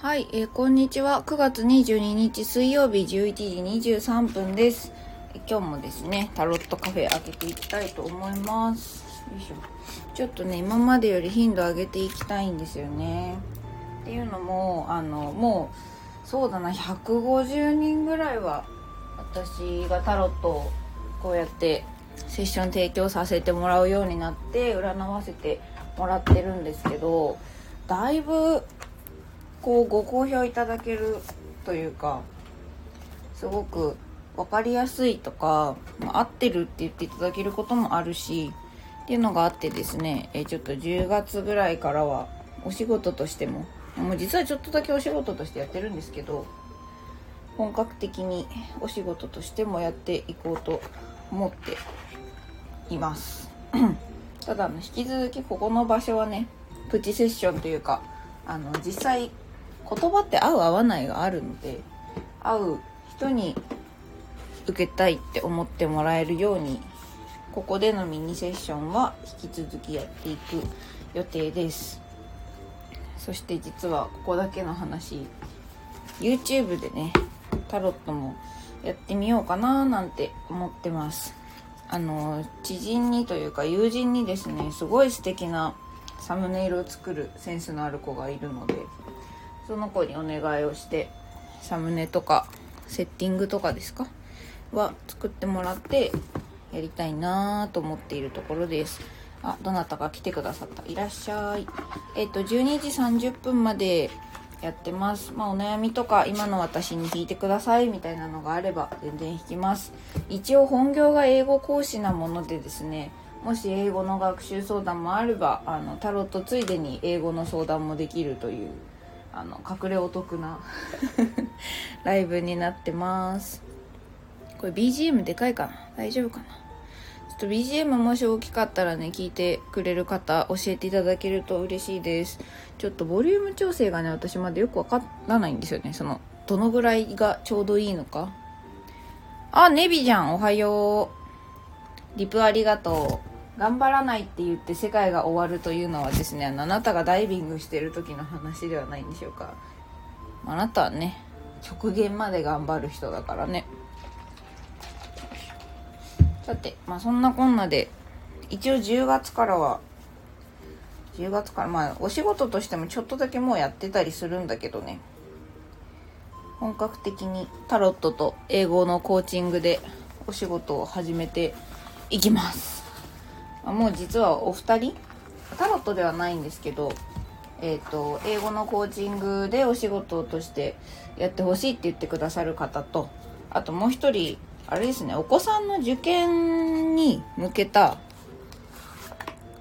はい、えーこんにちは。9月22日水曜日11時23分です。今日もですね、タロットカフェ開けていきたいと思います。よいしょ。ちょっとね、今までより頻度上げていきたいんですよね。っていうのも、あの、もう、そうだな、150人ぐらいは、私がタロットをこうやってセッション提供させてもらうようになって、占わせてもらってるんですけど、だいぶ、こうご好評いただけるというかすごく分かりやすいとか、ま合ってるって言っていただけることもあるしっていうのがあってですねえちょっと10月ぐらいからはお仕事としてももう実はちょっとだけお仕事としてやってるんですけど本格的にお仕事としてもやっていこうと思っています。ただ引き続きここの場所はねプチセッションというかあの実際言葉って合う合わないがあるので合う人に受けたいって思ってもらえるようにここでのミニセッションは引き続きやっていく予定です。そして実はここだけの話 YouTube でねタロットもやってみようかななんて思ってます。あの知人にというか友人にですねすごい素敵なサムネイルを作るセンスのある子がいるのでその子にお願いをしてサムネとかセッティングとかですか？は作ってもらってやりたいなと思っているところです。あどなたか来てくださった。いらっしゃい。えっ、と12時30分までやってます。まあお悩みとか今の私に聞いてくださいみたいなのがあれば全然引きます。一応本業が英語講師なものでですねもし英語の学習相談もあればあのタロットついでに英語の相談もできるというあの隠れお得な ライブになってます。これ BGM でかいかな？大丈夫かな？ちょっと BGM もし大きかったらね聞いてくれる方教えていただけると嬉しいです。ちょっとボリューム調整がね私までよくわからないんですよね。そのどのぐらいがちょうどいいのか。あネビじゃん。おはよう。リプありがとう。頑張らないって言って世界が終わるというのはですねあなたがダイビングしてる時の話ではないんでしょうか。あなたはね極限まで頑張る人だからね。さてまあそんなこんなで一応10月からは10月からまあお仕事としてもちょっとだけもうやってたりするんだけどね。本格的にタロットと英語のコーチングでお仕事を始めていきます。もう実はお二人？タロットではないんですけどえっ、と英語のコーチングでお仕事としてやってほしいって言ってくださる方とあともう一人あれですねお子さんの受験に向けた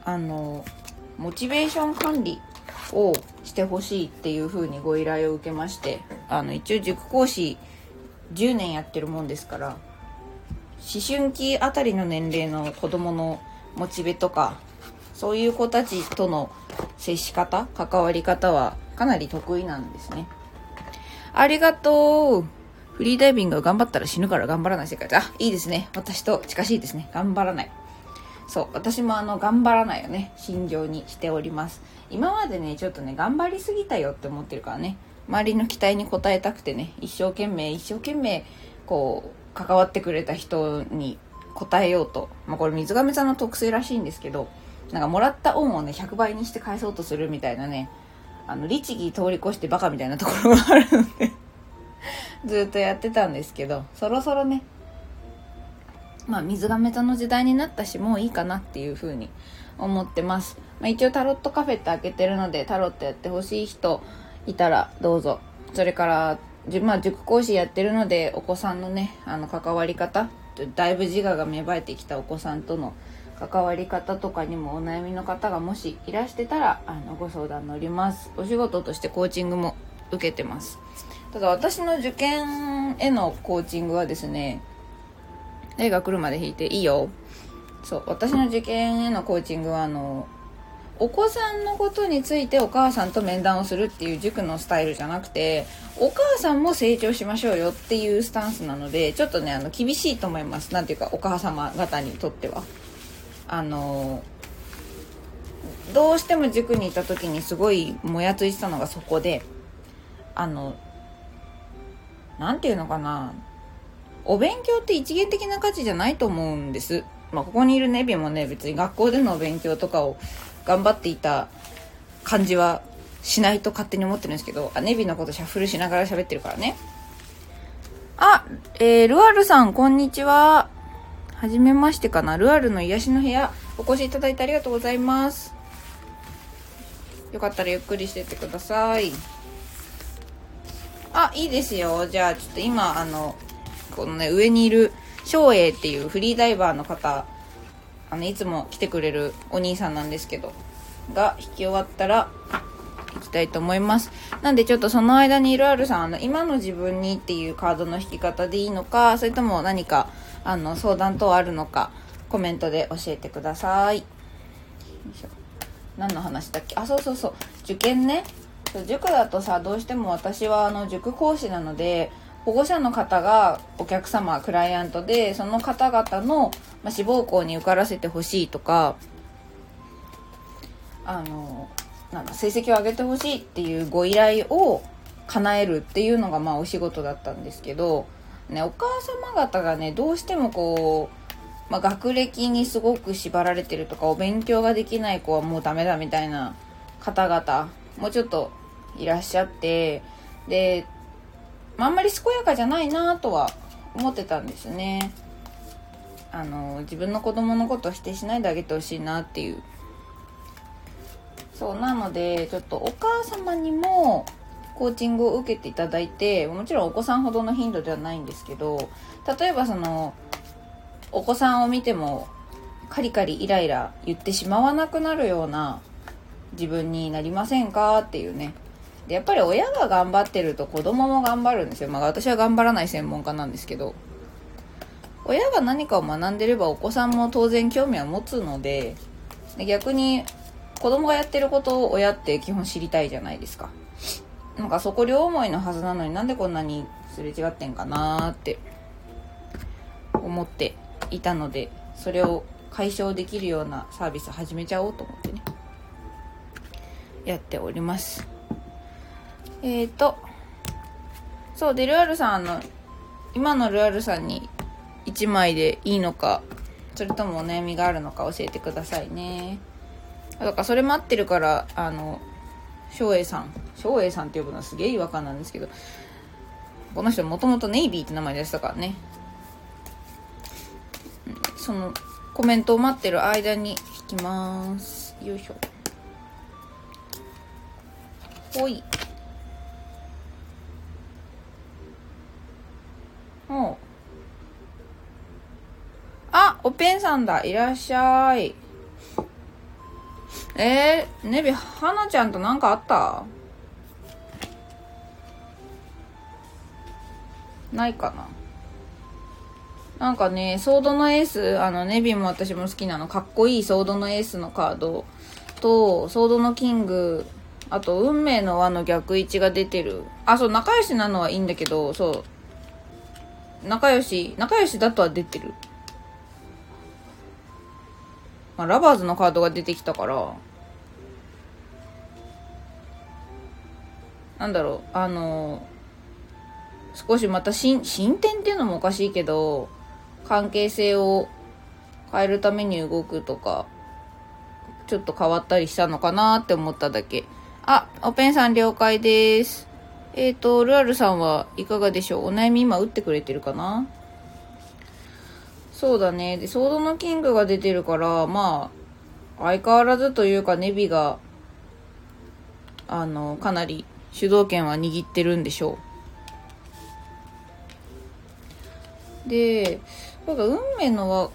あのモチベーション管理をしてほしいっていう風にご依頼を受けましてあの一応塾講師10年やってるもんですから思春期あたりの年齢の子供のモチベとかそういう子たちとの接し方関わり方はかなり得意なんですね。ありがとう。フリーダイビング頑張ったら死ぬから頑張らない世界。あいいですね。私と近しいですね。頑張らない。そう。私もあの頑張らないよね心情にしております。今までねちょっとね頑張りすぎたよって思ってるからね。周りの期待に応えたくてね一生懸命一生懸命こう関わってくれた人に応えようと。まあこれ水亀さんの特性らしいんですけどなんかもらった恩をね100倍にして返そうとするみたいなねあの律儀通り越してバカみたいなところがあるので ずっとやってたんですけどそろそろねまあ水亀座の時代になったしもういいかなっていう風に思ってます、まあ、一応タロットカフェって開けてるのでタロットやってほしい人いたらどうぞ。それからじまあ塾講師やってるのでお子さんのねあの関わり方だいぶ自我が芽生えてきたお子さんとの関わり方とかにもお悩みの方がもしいらしてたらあのご相談乗ります。お仕事としてコーチングも受けてます。ただ私の受験へのコーチングはですね絵が来るまで引いていいよ。そう私の受験へのコーチングはあのお子さんのことについてお母さんと面談をするっていう塾のスタイルじゃなくてお母さんも成長しましょうよっていうスタンスなのでちょっとねあの厳しいと思います。なんていうかお母様方にとっては。あのどうしても塾にいた時にすごいもやついてたのがそこであのなんていうのかな。お勉強って一元的な価値じゃないと思うんです。まあここにいるネビもね別に学校でのお勉強とかを頑張っていた感じはしないと勝手に思ってるんですけどあネビのことシャッフルしながら喋ってるからね。あ、えー、ルアルさんこんにちは。はじめましてかな。ルアルの癒しの部屋お越しいただいてありがとうございます。よかったらゆっくりしてってください。あいいですよ。じゃあちょっと今あのこのね上にいる翔英っていうフリーダイバーの方あのいつも来てくれるお兄さんなんですけどが引き終わったらいきたいと思います。なんでちょっとその間にいるあるさんあの今の自分にっていうカードの引き方でいいのかそれとも何かあの相談等あるのかコメントで教えてください。何の話だっけ？あそうそうそう。受験ね。塾だとさどうしても私はあの塾講師なので保護者の方がお客様クライアントでその方々の、ま、志望校に受からせてほしいとかあのなんだ成績を上げてほしいっていうご依頼を叶えるっていうのがまあお仕事だったんですけど、ね、お母様方がねどうしてもこう、まあ、学歴にすごく縛られてるとかお勉強ができない子はもうダメだみたいな方々もうちょっといらっしゃってであんまり健やかじゃないなとは思ってたんですね。あの自分の子供のことを否定しないであげてほしいなっていう。そうなのでちょっとお母様にもコーチングを受けていただいてもちろんお子さんほどの頻度ではないんですけど例えばそのお子さんを見てもカリカリイライラ言ってしまわなくなるような自分になりませんかっていうね。でやっぱり親が頑張ってると子供も頑張るんですよ。まあ私は頑張らない専門家なんですけど。親が何かを学んでればお子さんも当然興味は持つので、で逆に子供がやってることを親って基本知りたいじゃないですか。なんかそこ両思いのはずなのになんでこんなにすれ違ってんかなーって思っていたので、それを解消できるようなサービス始めちゃおうと思ってね、やっております。えっ、ー、と、そうで、ルアルさんあの、今のルアルさんに1枚でいいのか、それともお悩みがあるのか教えてくださいね。だからそれ待ってるから、あの、翔英さん、翔英さんって呼ぶのはすげえ違和感なんですけど、この人もともとネイビーって名前でしたからね。そのコメントを待ってる間に引きます。よいしょ。ほい。おあ、おぺんさんだ。いらっしゃい。えー、ネビ、はなちゃんとなんかあった？ないかな。なんかね、ソードのエース、あの、ネビも私も好きなの、かっこいいソードのエースのカード。と、ソードのキング、あと、運命の輪の逆位置が出てる。あ、そう、仲良しなのはいいんだけど、そう、仲良し、仲良しだとは出てる。まあ、ラバーズのカードが出てきたから、なんだろう、あの、少しまた進進展っていうのもおかしいけど、関係性を変えるために動くとか、ちょっと変わったりしたのかなって思っただけ。あ、おペンさん了解です。えっ、ー、と、ルアルさんはいかがでしょう？お悩み今打ってくれてるかな？そうだね。で、ソードのキングが出てるから、まあ、相変わらずというか、ネビが、あの、かなり主導権は握ってるんでしょう。で、なんか運命の輪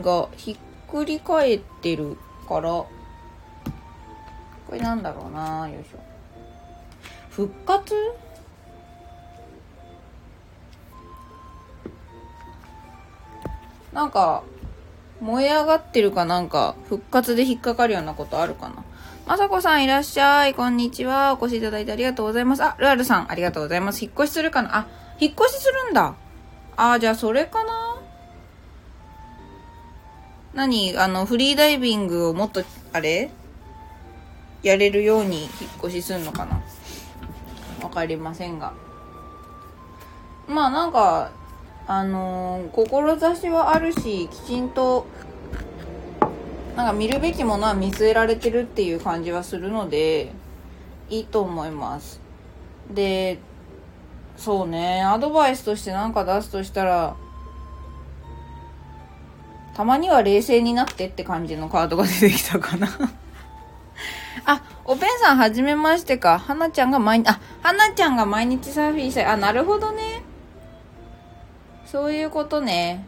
がひっくり返ってるから、これなんだろうなよいしょ。復活？なんか、燃え上がってるかなんか、復活で引っかかるようなことあるかな？まさこさんいらっしゃい。こんにちは。お越しいただいてありがとうございます。あ、ルアルさんありがとうございます。引っ越しするかな？あ、引っ越しするんだ。あ、じゃあそれかな？何？あの、フリーダイビングをもっと、あれ？やれるように引っ越しするのかな？分かりませんが。まあなんかあのー、志はあるしきちんとなんか見るべきものは見据えられてるっていう感じはするのでいいと思います。でそうねアドバイスとして何か出すとしたらたまには冷静になってって感じのカードが出てきたかな。あ、おぺんさんはじめましてか。はなちゃんが毎日、あ、はなちゃんが毎日サーフィンしたい。あ、なるほどね。そういうことね。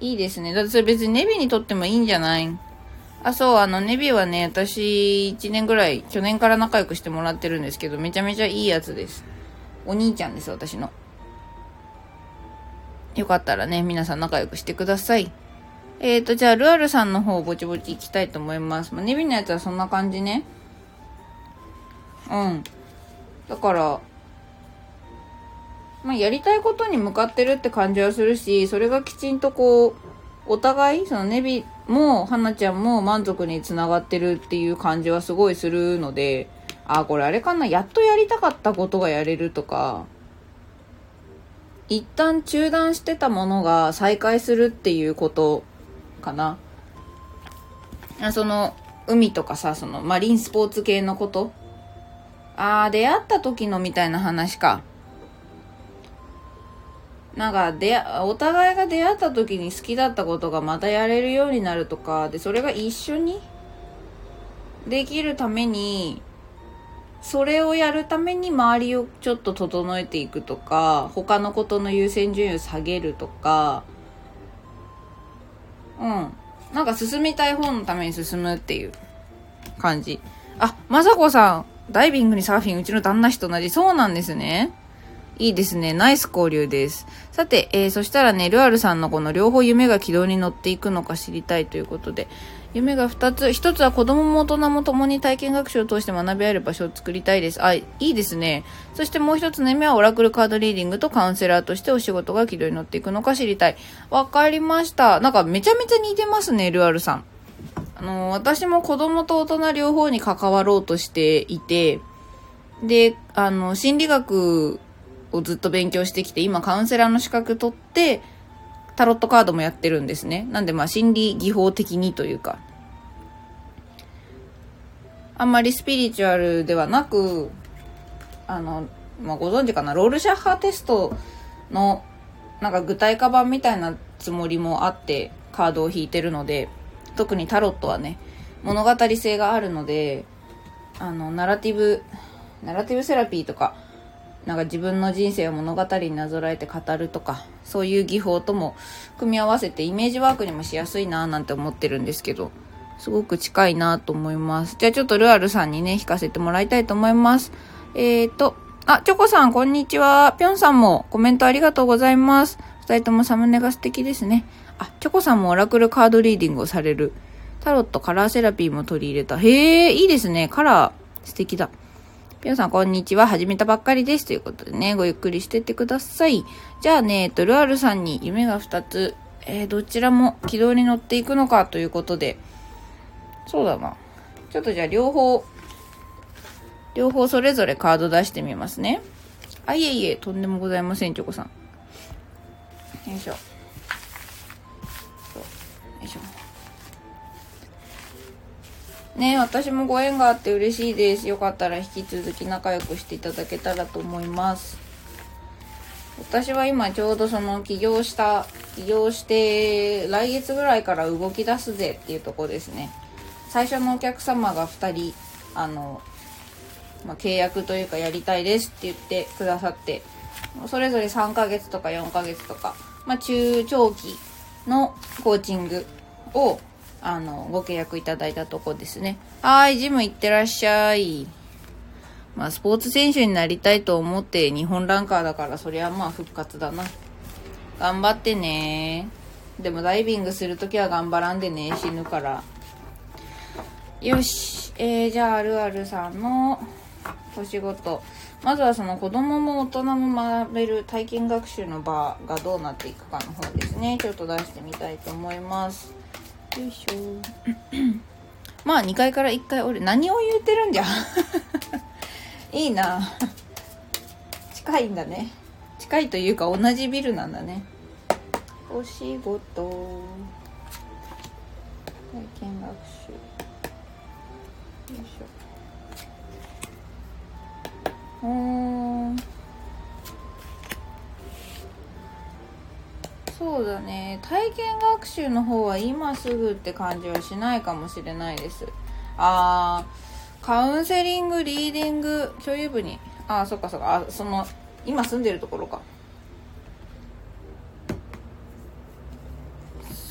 いいですね。だってそれ別にネビにとってもいいんじゃない？あ、そう、あの、ネビはね、私、1年ぐらい、去年から仲良くしてもらってるんですけど、めちゃめちゃいいやつです。お兄ちゃんです、私の。よかったらね、皆さん仲良くしてください。えっ、ー、と、じゃあ、ルアルさんの方、ぼちぼち行きたいと思います。まあ、ネビのやつはそんな感じね。うん。だから、まあ、やりたいことに向かってるって感じはするし、それがきちんとこう、お互い、そのネビも、はなちゃんも満足につながってるっていう感じはすごいするので、あ、これあれかな、やっとやりたかったことがやれるとか、一旦中断してたものが再開するっていうことかな。その、海とかさ、その、マリンスポーツ系のこと？あー、出会った時のみたいな話か。なんか、出お互いが出会った時に好きだったことがまたやれるようになるとか、で、それが一緒にできるために、それをやるために周りをちょっと整えていくとか他のことの優先順位を下げるとかうん。なんか進みたい方のために進むっていう感じ。あまさこさんダイビングにサーフィンうちの旦那氏と同じ。そうなんですね。いいですね。ナイス交流です。さて、えー、そしたらね、ルアルさんのこの両方夢が軌道に乗っていくのか知りたいということで、夢が2つ。1つは子供も大人も共に体験学習を通して学び合える場所を作りたいです。あ、いいですね。そしてもう1つの夢はオラクルカードリーディングとカウンセラーとしてお仕事が軌道に乗っていくのか知りたい。わかりました。なんかめちゃめちゃ似てますね、ルアルさん。あの、私も子供と大人両方に関わろうとしていて、で、あの、心理学をずっと勉強してきて、今カウンセラーの資格取って、タロットカードもやってるんですね。なんでまあ心理技法的にというか、あんまりスピリチュアルではなく、あの、まあ、ご存知かな、ロールシャッハーテストのなんか具体化版みたいなつもりもあってカードを引いてるので、特にタロットはね、物語性があるので、あの、ナラティブ、ナラティブセラピーとか、なんか自分の人生を物語になぞらえて語るとか、そういう技法とも組み合わせてイメージワークにもしやすいなぁなんて思ってるんですけど、すごく近いなと思います。じゃあちょっとルアルさんにね、弾かせてもらいたいと思います。えーと、あ、チョコさん、こんにちは。ぴょんさんもコメントありがとうございます。二人ともサムネが素敵ですね。あ、チョコさんもオラクルカードリーディングをされる。タロットカラーセラピーも取り入れた。へえ、いいですね。カラー、素敵だ。ぴょんさん、こんにちは。始めたばっかりです。ということでね、ごゆっくりしてってください。じゃあね、えっと、ルアルさんに夢が2つ、えー、どちらも軌道に乗っていくのかということで、そうだな。ちょっとじゃあ両方、両方それぞれカード出してみますね。あ、いえいえ、とんでもございません、チョコさん。よいしょ。ね私もご縁があって嬉しいです。よかったら引き続き仲良くしていただけたらと思います。私は今ちょうどその起業した、起業して来月ぐらいから動き出すぜっていうとこですね。最初のお客様が2人、あの、まあ、契約というかやりたいですって言ってくださって、それぞれ3ヶ月とか4ヶ月とか、まあ、中長期のコーチングをあの、ご契約いただいたとこですね。はい、ジム行ってらっしゃい。まあ、スポーツ選手になりたいと思って日本ランカーだから、そりゃまあ復活だな。頑張ってねでもダイビングするときは頑張らんでね、死ぬから。よし。えー、じゃあ、あるあるさんのお仕事。まずはその子供も大人も学べる体験学習の場がどうなっていくかの方ですね。ちょっと出してみたいと思います。よいしょ。まあ2階から1階降り何を言うてるんじゃ？いいな。近いんだね。近いというか同じビルなんだね。お仕事。体験学習。よいしょ。うんそうだね。体験学習の方は今すぐって感じはしないかもしれないです。あーカウンセリングリーディング共有部に。あそっかそっか。あその今住んでるところか。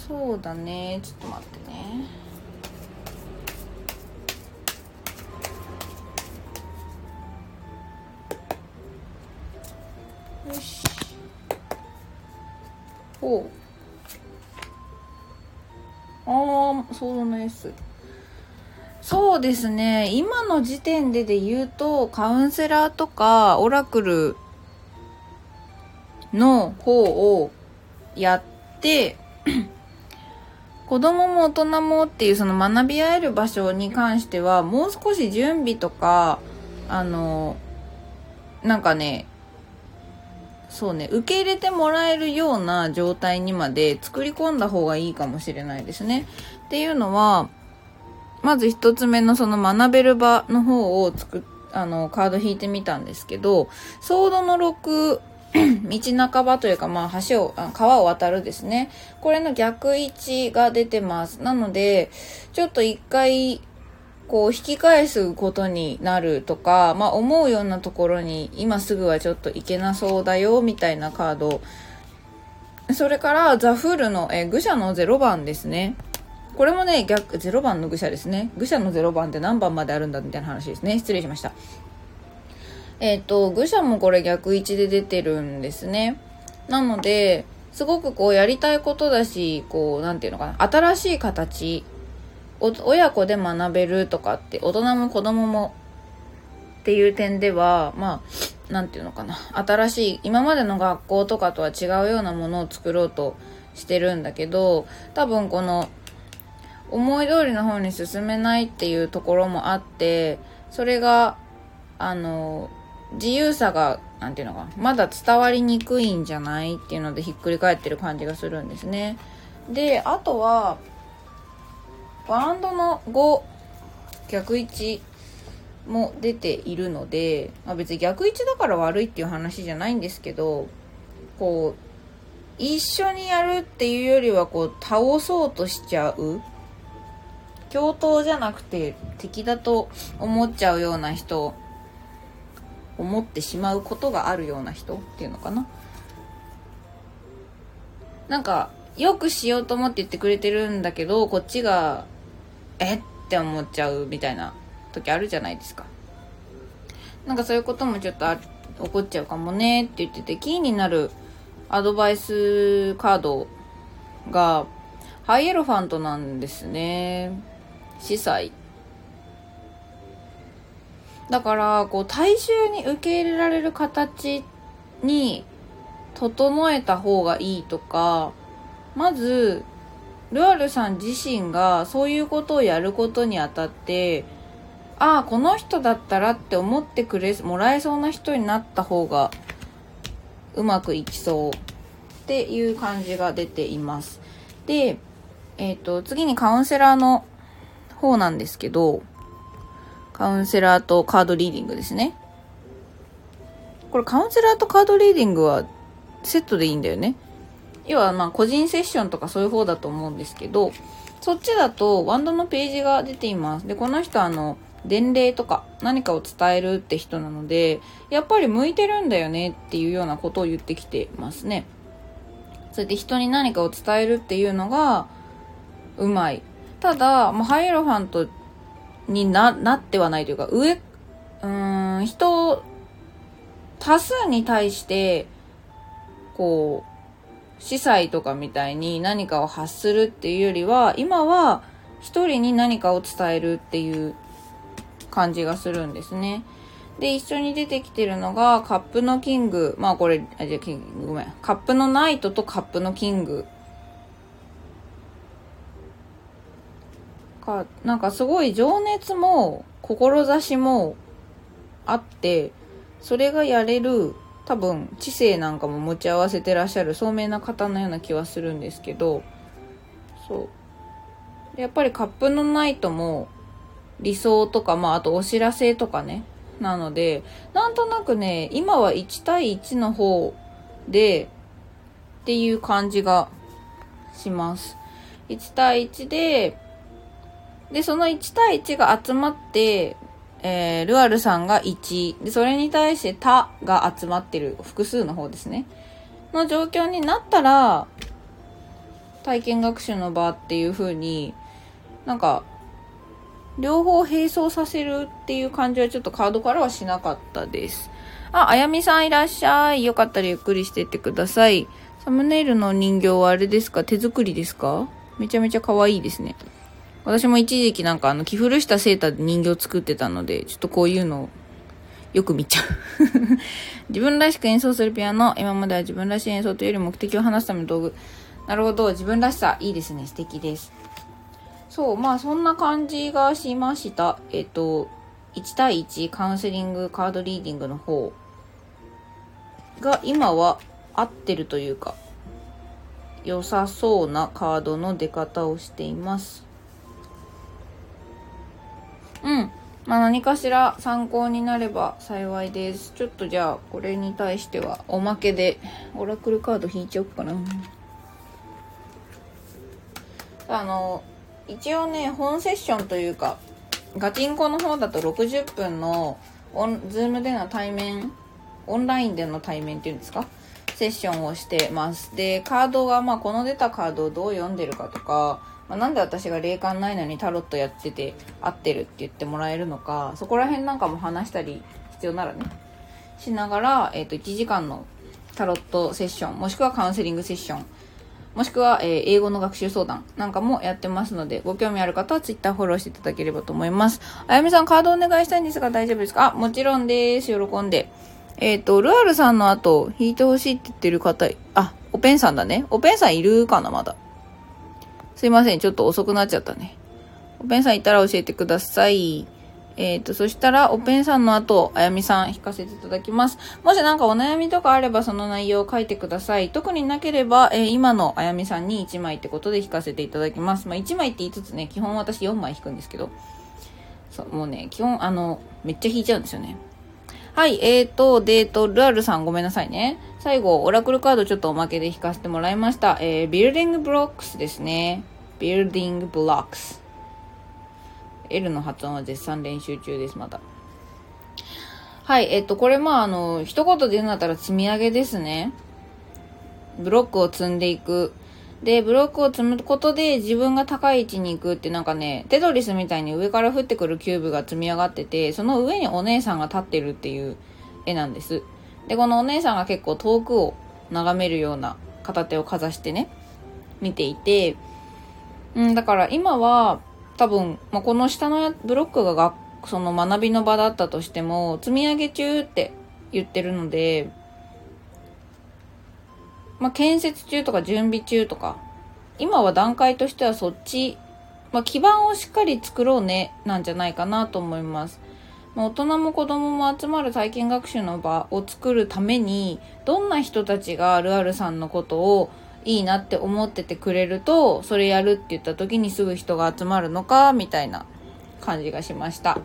そうだね。ちょっと待ってね。よし。ほう。ああそうだねす。そうですね。今の時点でで言うとカウンセラーとかオラクルの方をやって子供も大人もっていうその学び合える場所に関してはもう少し準備とかあのなんかねそうね受け入れてもらえるような状態にまで作り込んだ方がいいかもしれないですね。っていうのはまず一つ目のその学べる場の方を作あのカード引いてみたんですけどソードの6 道半ばというか、まあ、橋を、川を渡るですね。これの逆位置が出てます。なので、ちょっと一回、こう、引き返すことになるとか、まあ、思うようなところに、今すぐはちょっと行けなそうだよ、みたいなカード。それから、ザ・フールの、え愚者の0番ですね。これもね、逆、0番の愚者ですね。愚者の0番って何番まであるんだみたいな話ですね。失礼しました。えっ、ー、と、愚者もこれ逆位置で出てるんですね。なので、すごくこうやりたいことだし、こう、なんていうのかな、新しい形、親子で学べるとかって、大人も子供もっていう点では、まあ、なんていうのかな、新しい、今までの学校とかとは違うようなものを作ろうとしてるんだけど、多分この、思い通りの方に進めないっていうところもあって、それが、あの、自由さが、なんていうのかまだ伝わりにくいんじゃないっていうのでひっくり返ってる感じがするんですね。で、あとは、バンドの5、逆位置も出ているので、まあ、別に逆位置だから悪いっていう話じゃないんですけど、こう、一緒にやるっていうよりはこう倒そうとしちゃう共闘じゃなくて敵だと思っちゃうような人思ってしまうことがあるような人っていうのかな。なんかよくしようと思って言ってくれてるんだけどこっちがえ？って思っちゃうみたいな時あるじゃないですか。なんかそういうこともちょっとあ起こっちゃうかもねって言っててキーになるアドバイスカードがハイエロファントなんですね。司祭。だからこう大衆に受け入れられる形に整えた方がいいとかまずルアルさん自身がそういうことをやることにあたってああこの人だったらって思ってくれもらえそうな人になった方がうまくいきそうっていう感じが出ていますでえっ、ー、と次にカウンセラーの方なんですけどカウンセラーとカードリーディングですね。これカウンセラーとカードリーディングはセットでいいんだよね。要はまあ個人セッションとかそういう方だと思うんですけど、そっちだとワンドのページが出ています。で、この人あの、伝令とか何かを伝えるって人なので、やっぱり向いてるんだよねっていうようなことを言ってきてますね。それで人に何かを伝えるっていうのがうまい。ただ、もうハイエロファントにな、なってはないというか、上、うん、人、多数に対して、こう、司祭とかみたいに何かを発するっていうよりは、今は一人に何かを伝えるっていう感じがするんですね。で、一緒に出てきてるのが、カップのキング。まあこれ、あ、じゃキング、ごめん。カップのナイトとカップのキングか、なんかすごい情熱も、志も、あってそれがやれる多分知性なんかも持ち合わせてらっしゃる聡明な方のような気はするんですけどそう。やっぱりカップのナイトも理想とかまああとお知らせとかね。なのでなんとなくね今は1対1の方でっていう感じがします。1対1ででその1対1が集まってえー、ルアルさんが1でそれに対して他が集まってる複数の方ですねの状況になったら体験学習の場っていう風になんか両方並走させるっていう感じはちょっとカードからはしなかったですあ、あやみさんいらっしゃい。よかったらゆっくりしてってください。サムネイルの人形はあれですか？手作りですか？めちゃめちゃ可愛いですね。私も一時期なんかあの、着古したセーターで人形作ってたので、ちょっとこういうのをよく見ちゃう 自分らしく演奏するピアノ。今までは自分らしい演奏というより目的を話すための道具。なるほど。自分らしさ。いいですね。素敵です。そう。まあ、そんな感じがしました。えっと、1対1カウンセリングカードリーディングの方が今は合ってるというか、良さそうなカードの出方をしています。うん。まあ、何かしら参考になれば幸いです。ちょっとじゃあ、これに対してはおまけで、オラクルカード引いちゃおうかな。あの、一応ね、本セッションというか、ガチンコの方だと60分のオン、ズームでの対面、オンラインでの対面っていうんですか？セッションをしてます。で、カードが、まあ、この出たカードをどう読んでるかとか、まあ、なんで私が霊感ないのにタロットやってて合ってるって言ってもらえるのかそこら辺なんかも話したり必要ならねしながら、えー、と1時間のタロットセッションもしくはカウンセリングセッションもしくは、えー、英語の学習相談なんかもやってますので、ご興味ある方は Twitter フォローしていただければと思います。あやみさん、カードお願いしたいんですが大丈夫ですか？あ、もちろんです。喜んで。えっ、ー、と、ルアルさんの後、引いてほしいって言ってる方、あ、おペンさんだね。おペンさんいるかなまだ。すいません。ちょっと遅くなっちゃったね。おペンさんいたら教えてください。えっ、ー、と、そしたら、おペンさんの後、あやみさん引かせていただきます。もしなんかお悩みとかあれば、その内容を書いてください。特になければ、えー、今のあやみさんに1枚ってことで引かせていただきます。まあ、1枚って言いつつね、基本私4枚引くんですけど。そう、もうね、基本、あの、めっちゃ引いちゃうんですよね。はい、えーと、で、えーと、ルアルさんごめんなさいね。最後、オラクルカードちょっとおまけで引かせてもらいました。えー、 Building Blocks ですね。 Building Blocks。L の発音は絶賛練習中です、まだ。はい、えっと、これまあ、あの、一言で言うんだったら積み上げですね。ブロックを積んでいく。で、ブロックを積むことで自分が高い位置に行くってなんかね、テトリスみたいに上から降ってくるキューブが積み上がってて、その上にお姉さんが立ってるっていう絵なんです。で、このお姉さんが結構遠くを眺めるような片手をかざしてね、見ていて、うん、だから今は多分、まあ、この下のブロックが学その学びの場だったとしても、積み上げ中って言ってるので、まあ、建設中とか準備中とか、今は段階としてはそっち、まあ、基盤をしっかり作ろうね、なんじゃないかなと思います。まあ、大人も子供も集まる体験学習の場を作るために、どんな人たちがルアルさんのことをいいなって思っててくれると、それやるって言った時にすぐ人が集まるのか、みたいな感じがしました。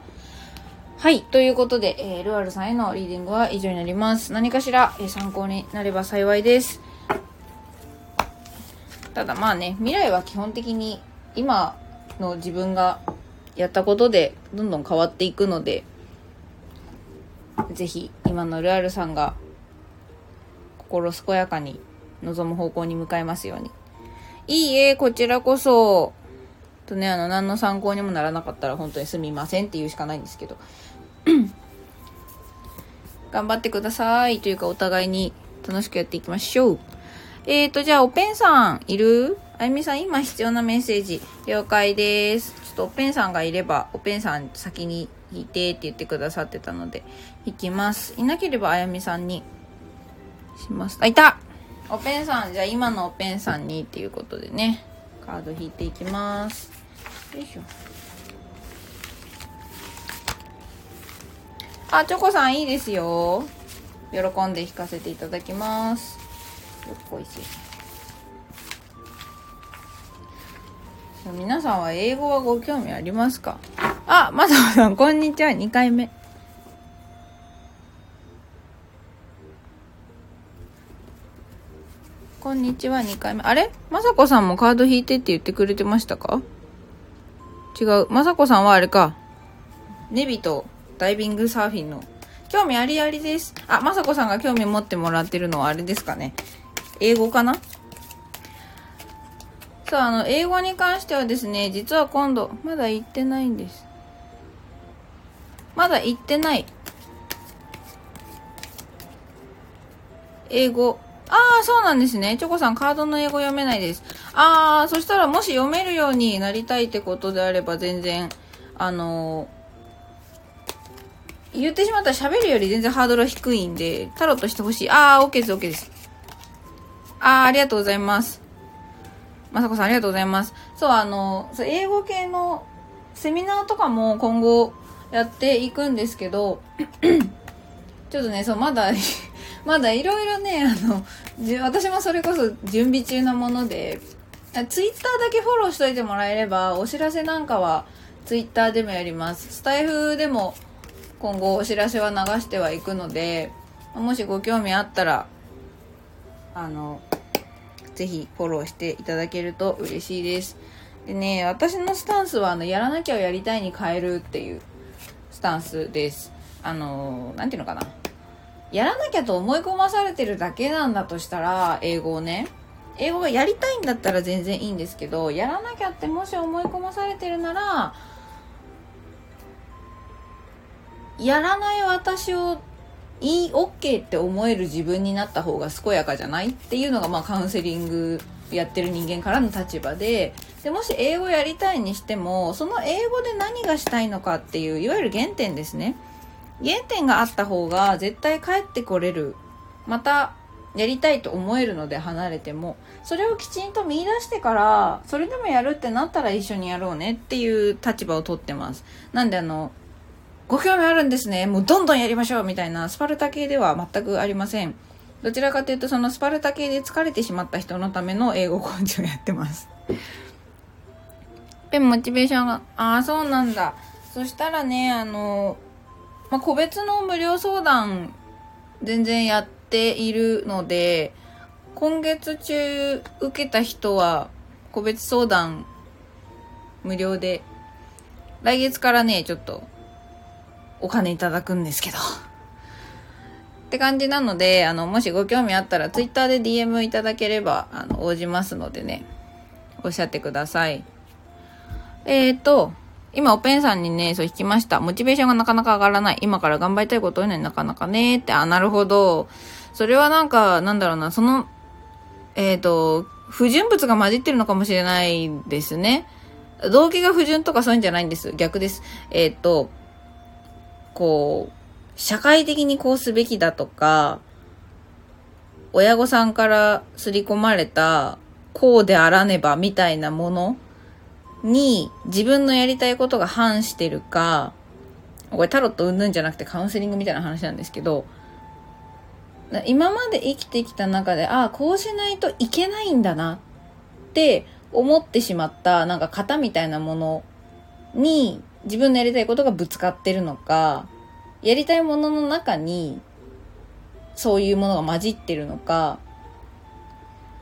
はい。ということで、えー、ルアルさんへのリーディングは以上になります。何かしら、えー、参考になれば幸いです。ただまあね、未来は基本的に今の自分がやったことでどんどん変わっていくので、ぜひ今のルアルさんが心健やかに望む方向に向かいますように。いいえ、こちらこそ。とね、あの、何の参考にもならなかったら本当にすみませんって言うしかないんですけど。頑張ってください。というか、お互いに楽しくやっていきましょう。えーと、じゃあ、おペンさん、いる？あゆみさん、今必要なメッセージ、了解です。ちょっとおペンさんがいれば、おペンさん先に引いてって言ってくださってたので、引きます。いなければ、あやみさんにします。あ、いたおペンさん、じゃあ今のおペンさんにっていうことでね、カード引いていきます。よいしょ。あ、チョコさんいいですよ。喜んで弾かせていただきます。よっこいし皆さんは英語はご興味ありますか？あ、まさこさん、こんにちは。2回目。こんにちは、2回目。あれ？まさこさんもカード引いてって言ってくれてましたか？違う。まさこさんはあれか。ネビとダイビングサーフィンの。興味ありありです。あ、まさこさんが興味持ってもらってるのはあれですかね。英語かな？さあ、あの、英語に関してはですね、実は今度、まだ行ってないんです。まだ行ってない。英語。ああ、そうなんですね。チョコさん、カードの英語読めないです。ああ、そしたらもし読めるようになりたいってことであれば全然、あのー、言ってしまったら喋るより全然ハードルは低いんで、タロットしてほしい。ああ、OK です、OK です。ああ、ありがとうございます。まさこさん、ありがとうございます。そう、あの、英語系のセミナーとかも今後やっていくんですけど、ちょっとね、そう、まだ まだいろいろね、あの、私もそれこそ準備中なもので、ツイッターだけフォローしといてもらえれば、お知らせなんかはツイッターでもやります。スタイフでも今後お知らせは流してはいくので、もしご興味あったら、あの、ぜひフォローしていただけると嬉しいです。でね、私のスタンスは、あの、やらなきゃやりたいに変えるっていうスタンスです。あの、なんていうのかな。やらなきゃと思い込まされてるだけなんだとしたら、英語をね、英語がやりたいんだったら全然いいんですけど、やらなきゃってもし思い込まされてるなら、やらない私をいい OK って思える自分になった方が健やかじゃないっていうのがまあカウンセリングやってる人間からの立場ででもし英語やりたいにしてもその英語で何がしたいのかっていういわゆる原点ですね原点があった方が絶対帰ってこれる。またやりたいと思えるので離れても、それをきちんと見出してから、それでもやるってなったら一緒にやろうねっていう立場をとってます。なんであの、ご興味あるんですね。もうどんどんやりましょうみたいなスパルタ系では全くありません。どちらかというとそのスパルタ系で疲れてしまった人のための英語コーチをやってます。ペンモチベーションが、ああ、そうなんだ。そしたらね、あの、まあ、個別の無料相談全然やっているので、今月中受けた人は個別相談無料で、来月からね、ちょっとお金いただくんですけど。って感じなので、あの、もしご興味あったら Twitter で DM いただければ、あの、応じますのでね、おっしゃってください。えっ、ー、と、今、おペンさんにね、そう引きました。モチベーションがなかなか上がらない。今から頑張りたいことをね、なかなかね、って、あ、なるほど。それはなんか、なんだろうな、その、えっ、ー、と、不純物が混じってるのかもしれないですね。動機が不純とかそういうんじゃないんです。逆です。えっ、ー、と、こう、社会的にこうすべきだとか、親御さんから刷り込まれた、こうであらねばみたいなものに自分のやりたいことが反してるか、これタロットうんぬんじゃなくてカウンセリングみたいな話なんですけど、今まで生きてきた中で、ああ、こうしないといけないんだなって思ってしまったなんか型みたいなものに自分のやりたいことがぶつかってるのか、やりたいものの中にそういうものが混じってるのか、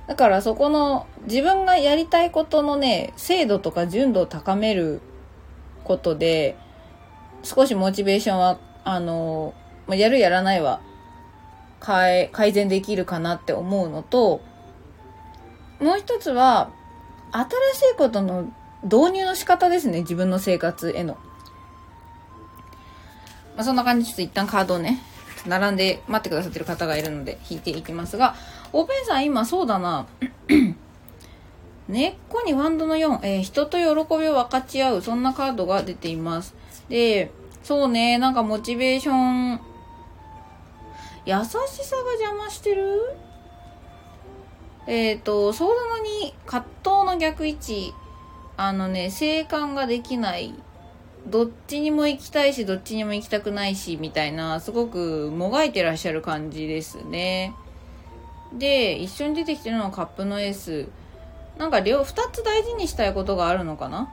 だからそこの自分がやりたいことのね、精度とか純度を高めることで、少しモチベーションは、あの、やるやらないは改善できるかなって思うのと、もう一つは、新しいことの導入の仕方ですね、自分の生活への。まあ、そんな感じでちょっと一旦カードをね、並んで待ってくださってる方がいるので引いていきますが、オーペンさん今そうだな。根っこにワンドの4、えー、人と喜びを分かち合う、そんなカードが出ています。で、そうね、なんかモチベーション、優しさが邪魔してる？えっ、ー、と、相談の2、葛藤の逆位置、あのね、生還ができない。どっちにも行きたいしどっちにも行きたくないしみたいなすごくもがいてらっしゃる感じですね。で一緒に出てきてるのはカップのエース。なんか両2つ大事にしたいことがあるのかな？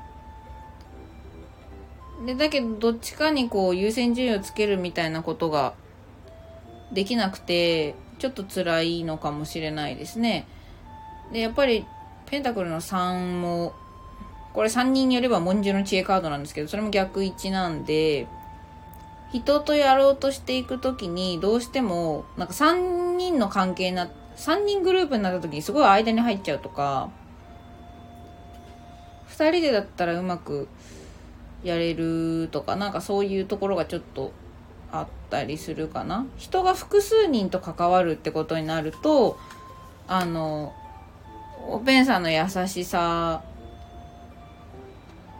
でだけどどっちかにこう優先順位をつけるみたいなことができなくてちょっと辛いのかもしれないですね。でやっぱりペンタクルの3もこれ3人によれば文殊の知恵カードなんですけどそれも逆位置なんで人とやろうとしていく時にどうしてもなんか3人の関係な3人グループになった時にすごい間に入っちゃうとか2人でだったらうまくやれるとかなんかそういうところがちょっとあったりするかな。人が複数人と関わるってことになるとあのおペンさんの優しさ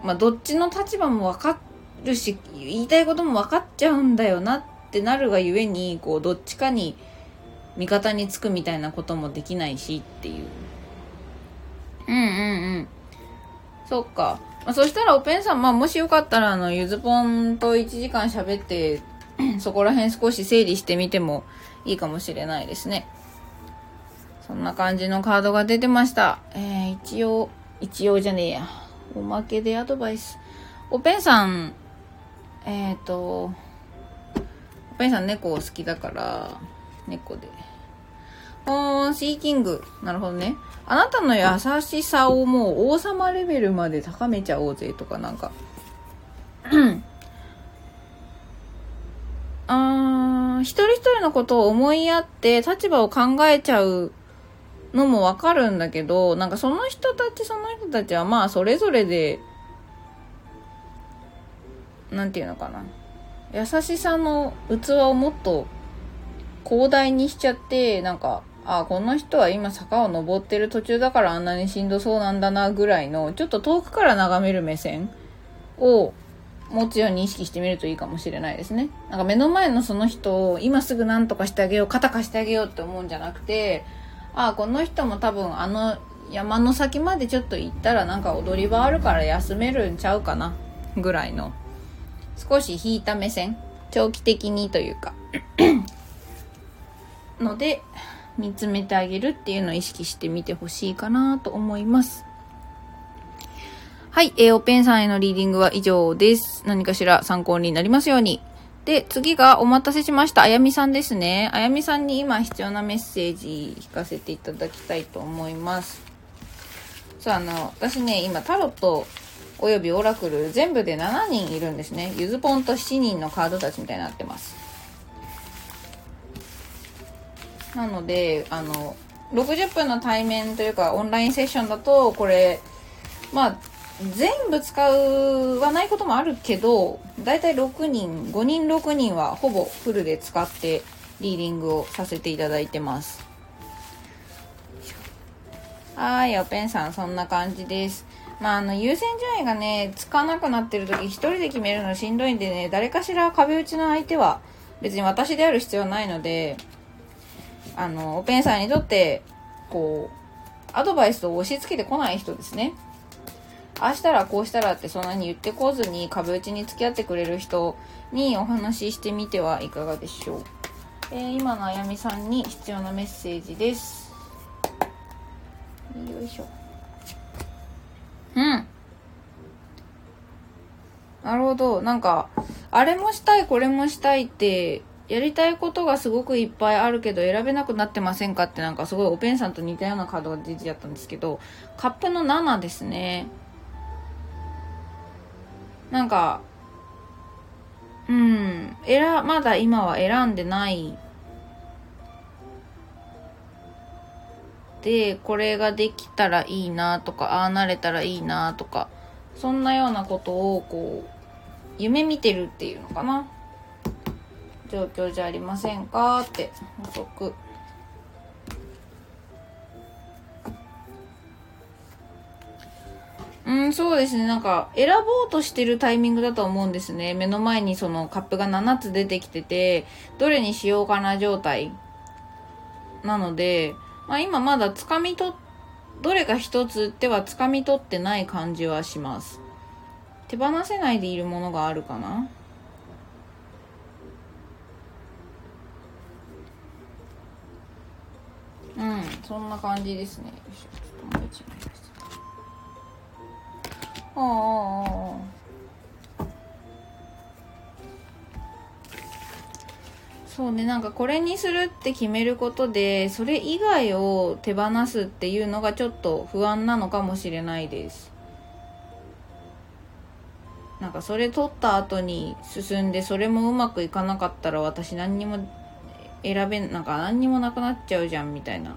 まあどっちの立場も分かるし言いたいことも分かっちゃうんだよなってなるがゆえにこうどっちかに味方につくみたいなこともできないしっていう。うんうんうん。そっか、まあ、そしたらおペンさんまあもしよかったらあのゆずぽんと1時間喋って そこら辺少し整理してみてもいいかもしれないですね。そんな感じのカードが出てました。えー、一応一応じゃねえやおまけでアドバイスおペンさんえっ、ー、とおペンさん猫好きだから猫でおー、シーキング。なるほどね。あなたの優しさをもう王様レベルまで高めちゃおうぜとかなんか。あー、一人一人のことを思いやって立場を考えちゃうのもわかるんだけど、なんかその人たちその人たちはまあそれぞれで、なんていうのかな。優しさの器をもっと広大にしちゃって、なんか、あこの人は今坂を登ってる途中だからあんなにしんどそうなんだなぐらいのちょっと遠くから眺める目線を持つように意識してみるといいかもしれないですね。なんか目の前のその人を今すぐ何とかしてあげよう、肩貸してあげようって思うんじゃなくて、あ、この人も多分あの山の先までちょっと行ったらなんか踊り場あるから休めるんちゃうかなぐらいの少し引いた目線長期的にというか ので見つめてあげるっていうのを意識してみてほしいかなと思います。はい、えー、おペンさんへのリーディングは以上です。何かしら参考になりますように。で、次がお待たせしました。あやみさんですね。あやみさんに今必要なメッセージ聞かせていただきたいと思います。そう、あの、私ね、今タロットおよびオラクル全部で7人いるんですね。ゆずぽんと7人のカードたちみたいになってます。なのであの60分の対面というかオンラインセッションだとこれまあ全部使うはないこともあるけどだいたい6人5人6人はほぼフルで使ってリーディングをさせていただいてますはいおペンさんそんな感じですまああの優先順位がねつかなくなってる時1人で決めるのしんどいんでね誰かしら壁打ちの相手は別に私である必要ないのであの、オペンさんにとって、こう、アドバイスを押し付けてこない人ですね。ああしたらこうしたらってそんなに言ってこずに壁打ちに付き合ってくれる人にお話ししてみてはいかがでしょう？えー、今のあやみさんに必要なメッセージです。よいしょ。うん。なるほど。なんか、あれもしたい、これもしたいってやりたいことがすごくいっぱいあるけど選べなくなってませんかってなんかすごいおペンさんと似たようなカードが出てちゃったんですけど、カップの7ですね。なんか、うん、選、まだ今は選んでないで、これができたらいいなとか、ああなれたらいいなとか、そんなようなことをこう、夢見てるっていうのかな。状況じゃありませんかって補足うんそうですね。なんか選ぼうとしてるタイミングだと思うんですね。目の前にそのカップが7つ出てきててどれにしようかな状態。なので、まあ、今まだつかみ取どれか一つってはつかみ取ってない感じはします。手放せないでいるものがあるかな。うんそんな感じですね。よいしょちょっともう一枚。ああそうねなんかこれにするって決めることでそれ以外を手放すっていうのがちょっと不安なのかもしれないです。なんかそれ取った後に進んでそれもうまくいかなかったら私何にも選べなんか何にもなくなっちゃうじゃんみたいな。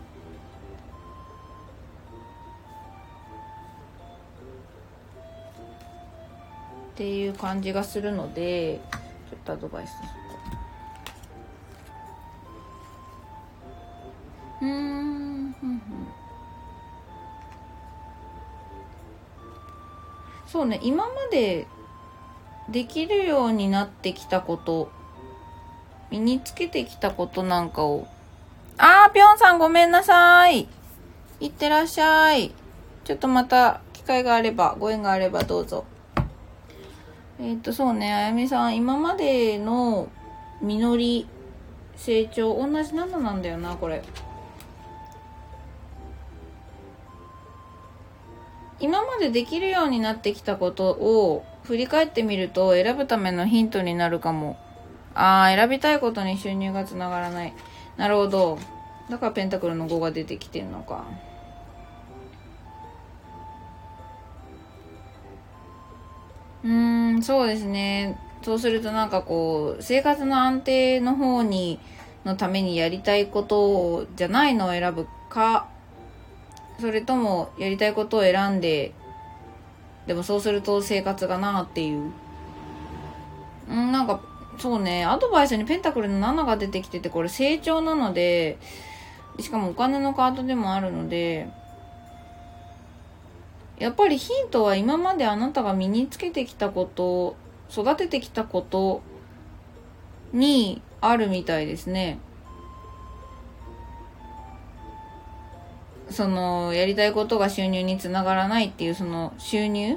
っていう感じがするのでちょっとアドバイスうんそうね今までできるようになってきたこと身につけてきたことなんかを。あーぴょんさんごめんなさい。いってらっしゃい。ちょっとまた機会があればご縁があればどうぞ。えっ、とそうねあやみさん今までの実り成長同じ7なんだよなこれ今までできるようになってきたことを振り返ってみると選ぶためのヒントになるかも。ああ、選びたいことに収入がつながらない。なるほど。だからペンタクルの5が出てきてんのか。うーん、そうですね。そうするとなんかこう、生活の安定の方に、のためにやりたいことじゃないのを選ぶか、それともやりたいことを選んででもそうすると生活がなっていううんなんかそうねアドバイスにペンタクルの7が出てきててこれ成長なのでしかもお金のカードでもあるのでやっぱりヒントは今まであなたが身につけてきたこと育ててきたことにあるみたいですね。そのやりたいことが収入につながらないっていうその収入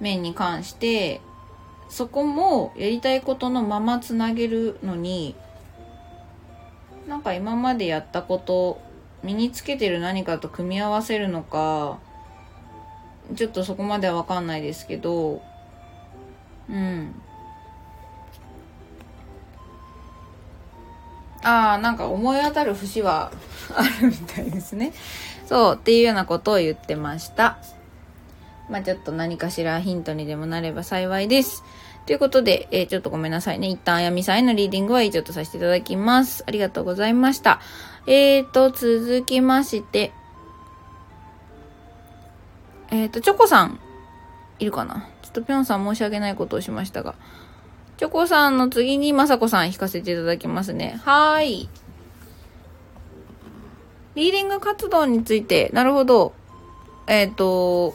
面に関してそこもやりたいことのままつなげるのになんか今までやったこと身につけてる何かと組み合わせるのかちょっとそこまでは分かんないですけどうんああなんか思い当たる節はあるみたいですねそう、っていうようなことを言ってました。まあちょっと何かしらヒントにでもなれば幸いです。ということで、えー、ちょっとごめんなさいね。一旦あやみさんへのリーディングは以上とさせていただきます。ありがとうございました。えーと、続きまして、えーと、チョコさん、いるかな？ちょっとぴょんさん申し訳ないことをしましたが、チョコさんの次にまさこさん引かせていただきますね。はーい。リーディング活動について、なるほど。えっ、ー、と、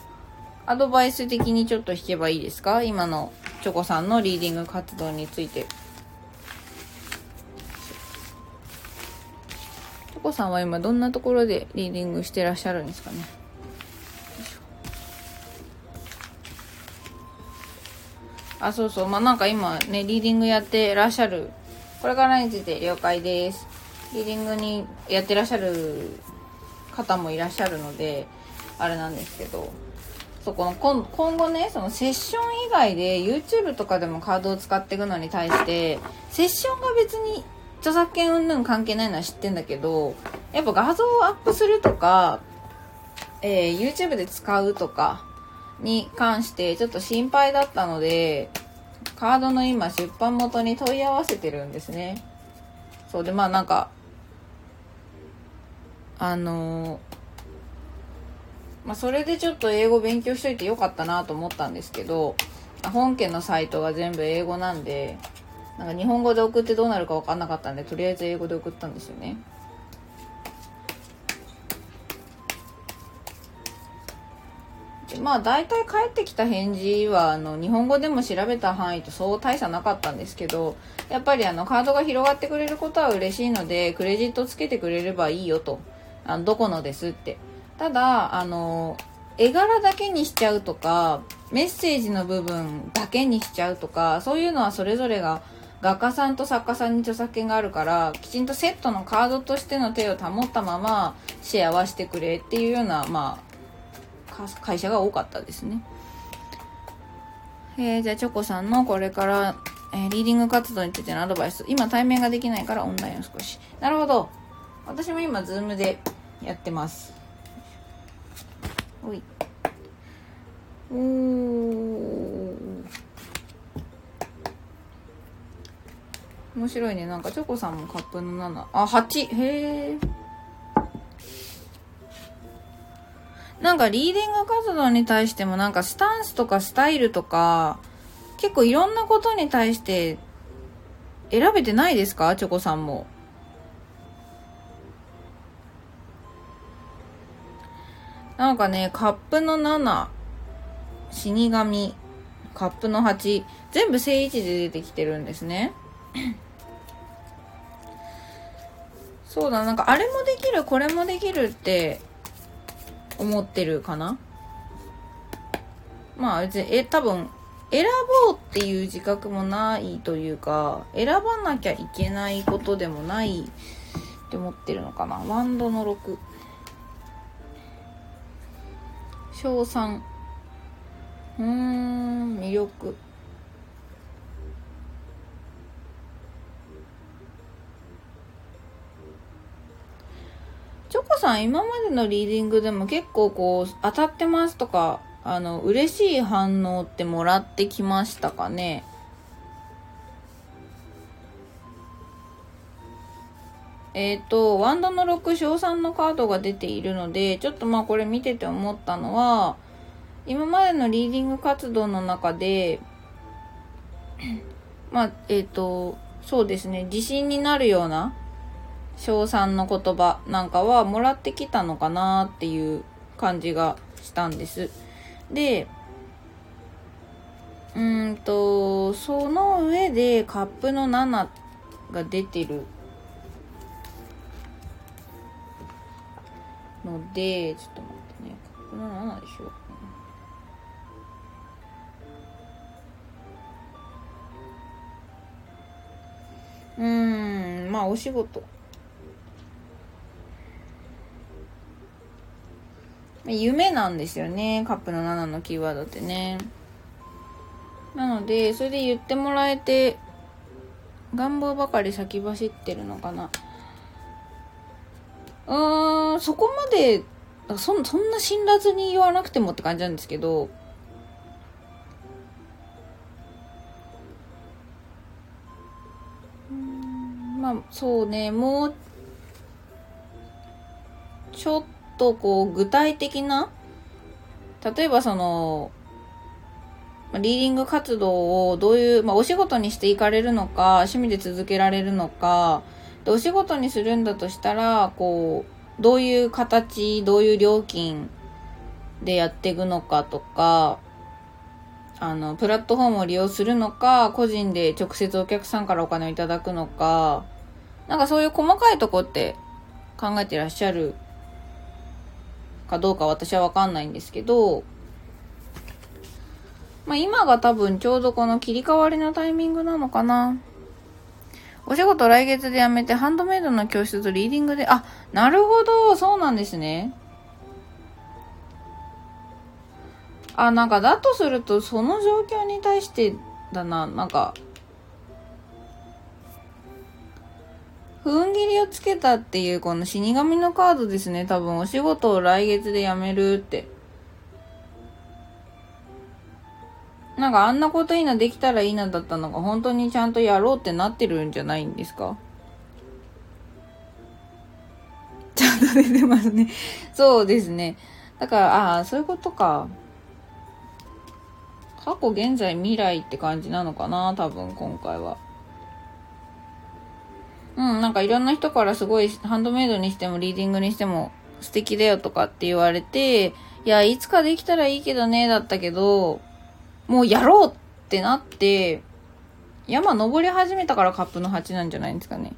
アドバイス的にちょっと弾けばいいですか？今のチョコさんのリーディング活動について。チョコさんは今どんなところでリーディングしてらっしゃるんですかね？あ、そうそう。まあ、なんか今ね、リーディングやってらっしゃる。これからについて了解です。リーディングにやってらっしゃる方もいらっしゃるのであれなんですけどそこの今今後ねそのセッション以外で YouTube とかでもカードを使っていくのに対してセッションが別に著作権云々関係ないのは知ってんだけどやっぱ画像をアップするとか、えー、YouTube で使うとかに関してちょっと心配だったのでカードの今出版元に問い合わせてるんですね。そうでまあなんかあのまあ、それでちょっと英語勉強しといてよかったなと思ったんですけど本家のサイトが全部英語なんでなんか日本語で送ってどうなるか分かんなかったんでとりあえず英語で送ったんですよね。まあ大体返ってきた返事はあの日本語でも調べた範囲とそう大差なかったんですけどやっぱりあのカードが広がってくれることは嬉しいのでクレジットつけてくれればいいよと。あのどこのですって。ただあの絵柄だけにしちゃうとかメッセージの部分だけにしちゃうとかそういうのはそれぞれが画家さんと作家さんに著作権があるからきちんとセットのカードとしての手を保ったままシェアはしてくれっていうような、ま、会社が多かったですね。えー、じゃあチョコさんのこれから、えー、リーディング活動についてのアドバイス。今対面ができないからオンラインを少し。なるほど。私も今ズームでやってます。おい。お面白いね。なんかチョコさんもカップの7あ8へえなんかリーディング活動に対してもなんかスタンスとかスタイルとか結構いろんなことに対して選べてないですか？チョコさんも。なんかね、カップの7、死神、カップの8、全部正位置で出てきてるんですね。そうだ、なんかあれもできる、これもできるって思ってるかな？まあ別に、え、多分、選ぼうっていう自覚もないというか、選ばなきゃいけないことでもないって思ってるのかな。ワンドの6。賞賛。うーん、魅力。チョコさん今までのリーディングでも結構こう当たってますとかあの嬉しい反応ってもらってきましたかね？えっ、ー、と、ワンダの6賞賛のカードが出ているので、ちょっとまあこれ見てて思ったのは、今までのリーディング活動の中で、まあ、えっ、ー、と、そうですね、自信になるような称賛の言葉なんかはもらってきたのかなっていう感じがしたんです。で、うんと、その上でカップの7が出てるので、ちょっと待ってね、カップの7でしょ。うーん、まあお仕事。夢なんですよね。カップの7のキーワードってね。なので、それで言ってもらえて、願望ばかり先走ってるのかな。うーん、そこまで、そそんな辛辣に言わなくてもって感じなんですけど、まあ、そうね、もう、ちょっとこう具体的な例えばそのリーディング活動をどういう、まあ、お仕事にしていかれるのか趣味で続けられるのかでお仕事にするんだとしたらこうどういう形どういう料金でやっていくのかとかあのプラットフォームを利用するのか個人で直接お客さんからお金をいただくのかなんかそういう細かいとこって考えてらっしゃるかどうか私はわかんないんですけど、まあ今が多分ちょうどこの切り替わりのタイミングなのかな。お仕事来月で辞めてハンドメイドの教室とリーディングで、あ、なるほど、そうなんですね。あ、なんかだとするとその状況に対してだな、なんか運切りをつけたっていうこの死神のカードですね。多分お仕事を来月で辞めるって。なんかあんなこといいなできたらいいなだったのが本当にちゃんとやろうってなってるんじゃないんですか？ちゃんと出てますね。そうですね。だから、ああ、そういうことか。過去、現在、未来って感じなのかな多分今回は。うん、なんかいろんな人からすごいハンドメイドにしてもリーディングにしても素敵だよとかって言われて、いや、いつかできたらいいけどね、だったけど、もうやろうってなって、山登り始めたからカップの8なんじゃないんですかね。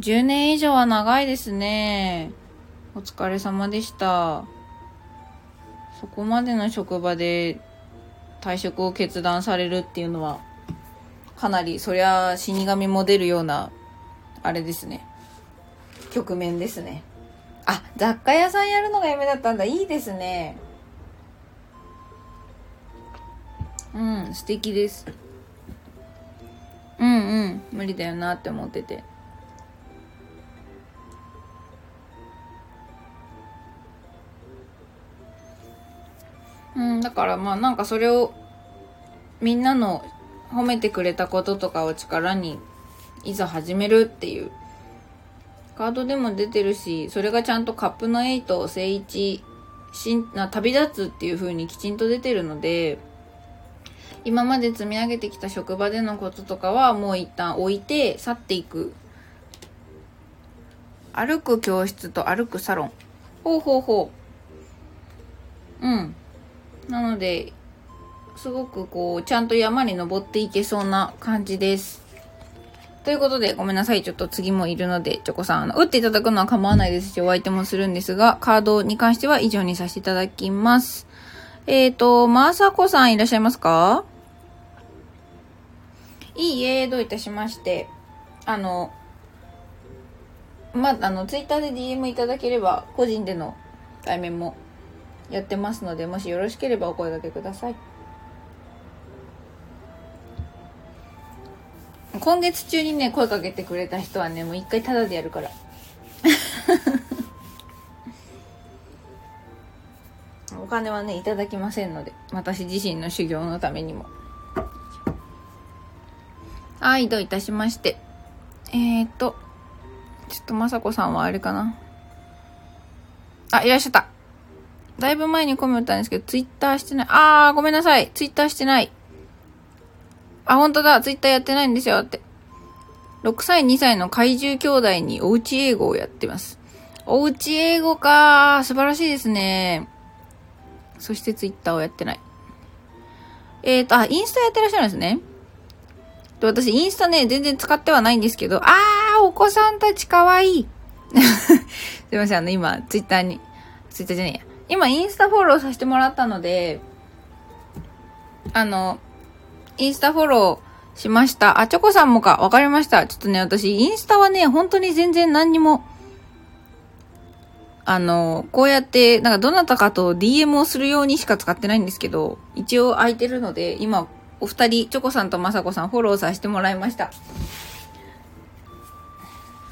10年以上は長いですね。お疲れ様でした。そこまでの職場で退職を決断されるっていうのは、かなり、そりゃ死神も出るような、あれですね。局面ですね。あ、雑貨屋さんやるのが夢だったんだ。いいですね。うん、素敵です。うんうん、無理だよなって思ってて。うん、だからまあなんかそれをみんなの褒めてくれたこととかを力にいざ始めるっていう。カードでも出てるしそれがちゃんとカップの8正一しんな旅立つっていう風にきちんと出てるので今まで積み上げてきた職場でのこととかはもう一旦置いて去っていく。歩く教室と歩くサロン。ほうほうほう。うん。なので、すごくこう、ちゃんと山に登っていけそうな感じです。ということで、ごめんなさい。ちょっと次もいるので、チョコさん、あの、打っていただくのは構わないですし、お相手もするんですが、カードに関しては以上にさせていただきます。えっ、ー、と、まさこさんいらっしゃいますか？いいえ、どういたしまして。あの、まあ、の、ツイッターで DM いただければ、個人での対面もやってますのでもしよろしければお声がけください今月中にね声かけてくれた人はねもう一回タダでやるから お金はねいただきませんので私自身の修行のためにもはいどういたしましてえーとちょっと雅子さんはあれかなあいらっしゃっただいぶ前にコメントたんですけど、ツイッターしてない。あー、ごめんなさい。ツイッターしてない。あ、本当だ。ツイッターやってないんですよ。って。6歳、2歳の怪獣兄弟におうち英語をやってます。おうち英語か素晴らしいですね。そしてツイッターをやってない。えっ、ー、と、あ、インスタやってらっしゃるんですね。私、インスタね、全然使ってはないんですけど、あー、お子さんたちかわいい。すいません、あの、今、ツイッターに、ツイッターじゃねえや。今インスタフォローさせてもらったので、あの、インスタフォローしました。あ、チョコさんもか。わかりました。ちょっとね、私、インスタはね、本当に全然何にも、あの、こうやって、なんかどなたかと DM をするようにしか使ってないんですけど、一応空いてるので、今、お二人、チョコさんとまさこさんフォローさせてもらいました。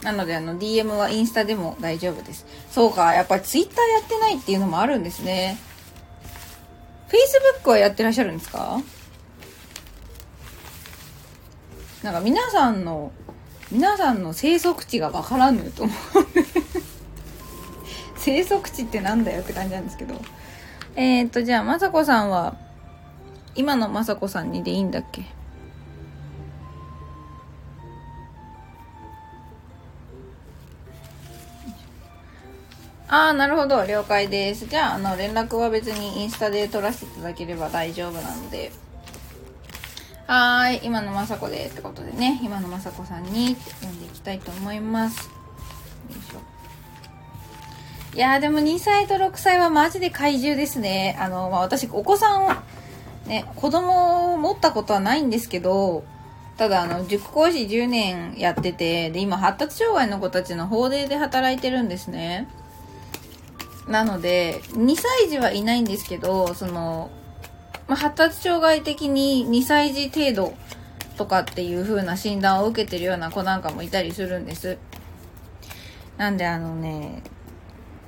なので、あの、DM はインスタでも大丈夫です。そうか、やっぱり Twitter やってないっていうのもあるんですね。Facebook はやってらっしゃるんですか？なんか皆さんの、皆さんの生息地がわからぬと思う 生息地ってなんだよって感じなんですけど。えー、っと、じゃあ、まさこさんは、今のまさこさんにでいいんだっけ？ああ、なるほど。了解です。じゃあ、あの、連絡は別にインスタで取らせていただければ大丈夫なので。はーい。今のまさこでってことでね、今のまさこさんにって読んでいきたいと思います。よいしょ。いやーでも2歳と6歳はマジで怪獣ですね。あの、まあ、私、お子さんを、ね、子供を持ったことはないんですけど、ただ、あの、塾講師10年やってて、で、今、発達障害の子たちの法令で働いてるんですね。なので、2歳児はいないんですけど、その、まあ、発達障害的に2歳児程度とかっていう風な診断を受けてるような子なんかもいたりするんです。なんであのね、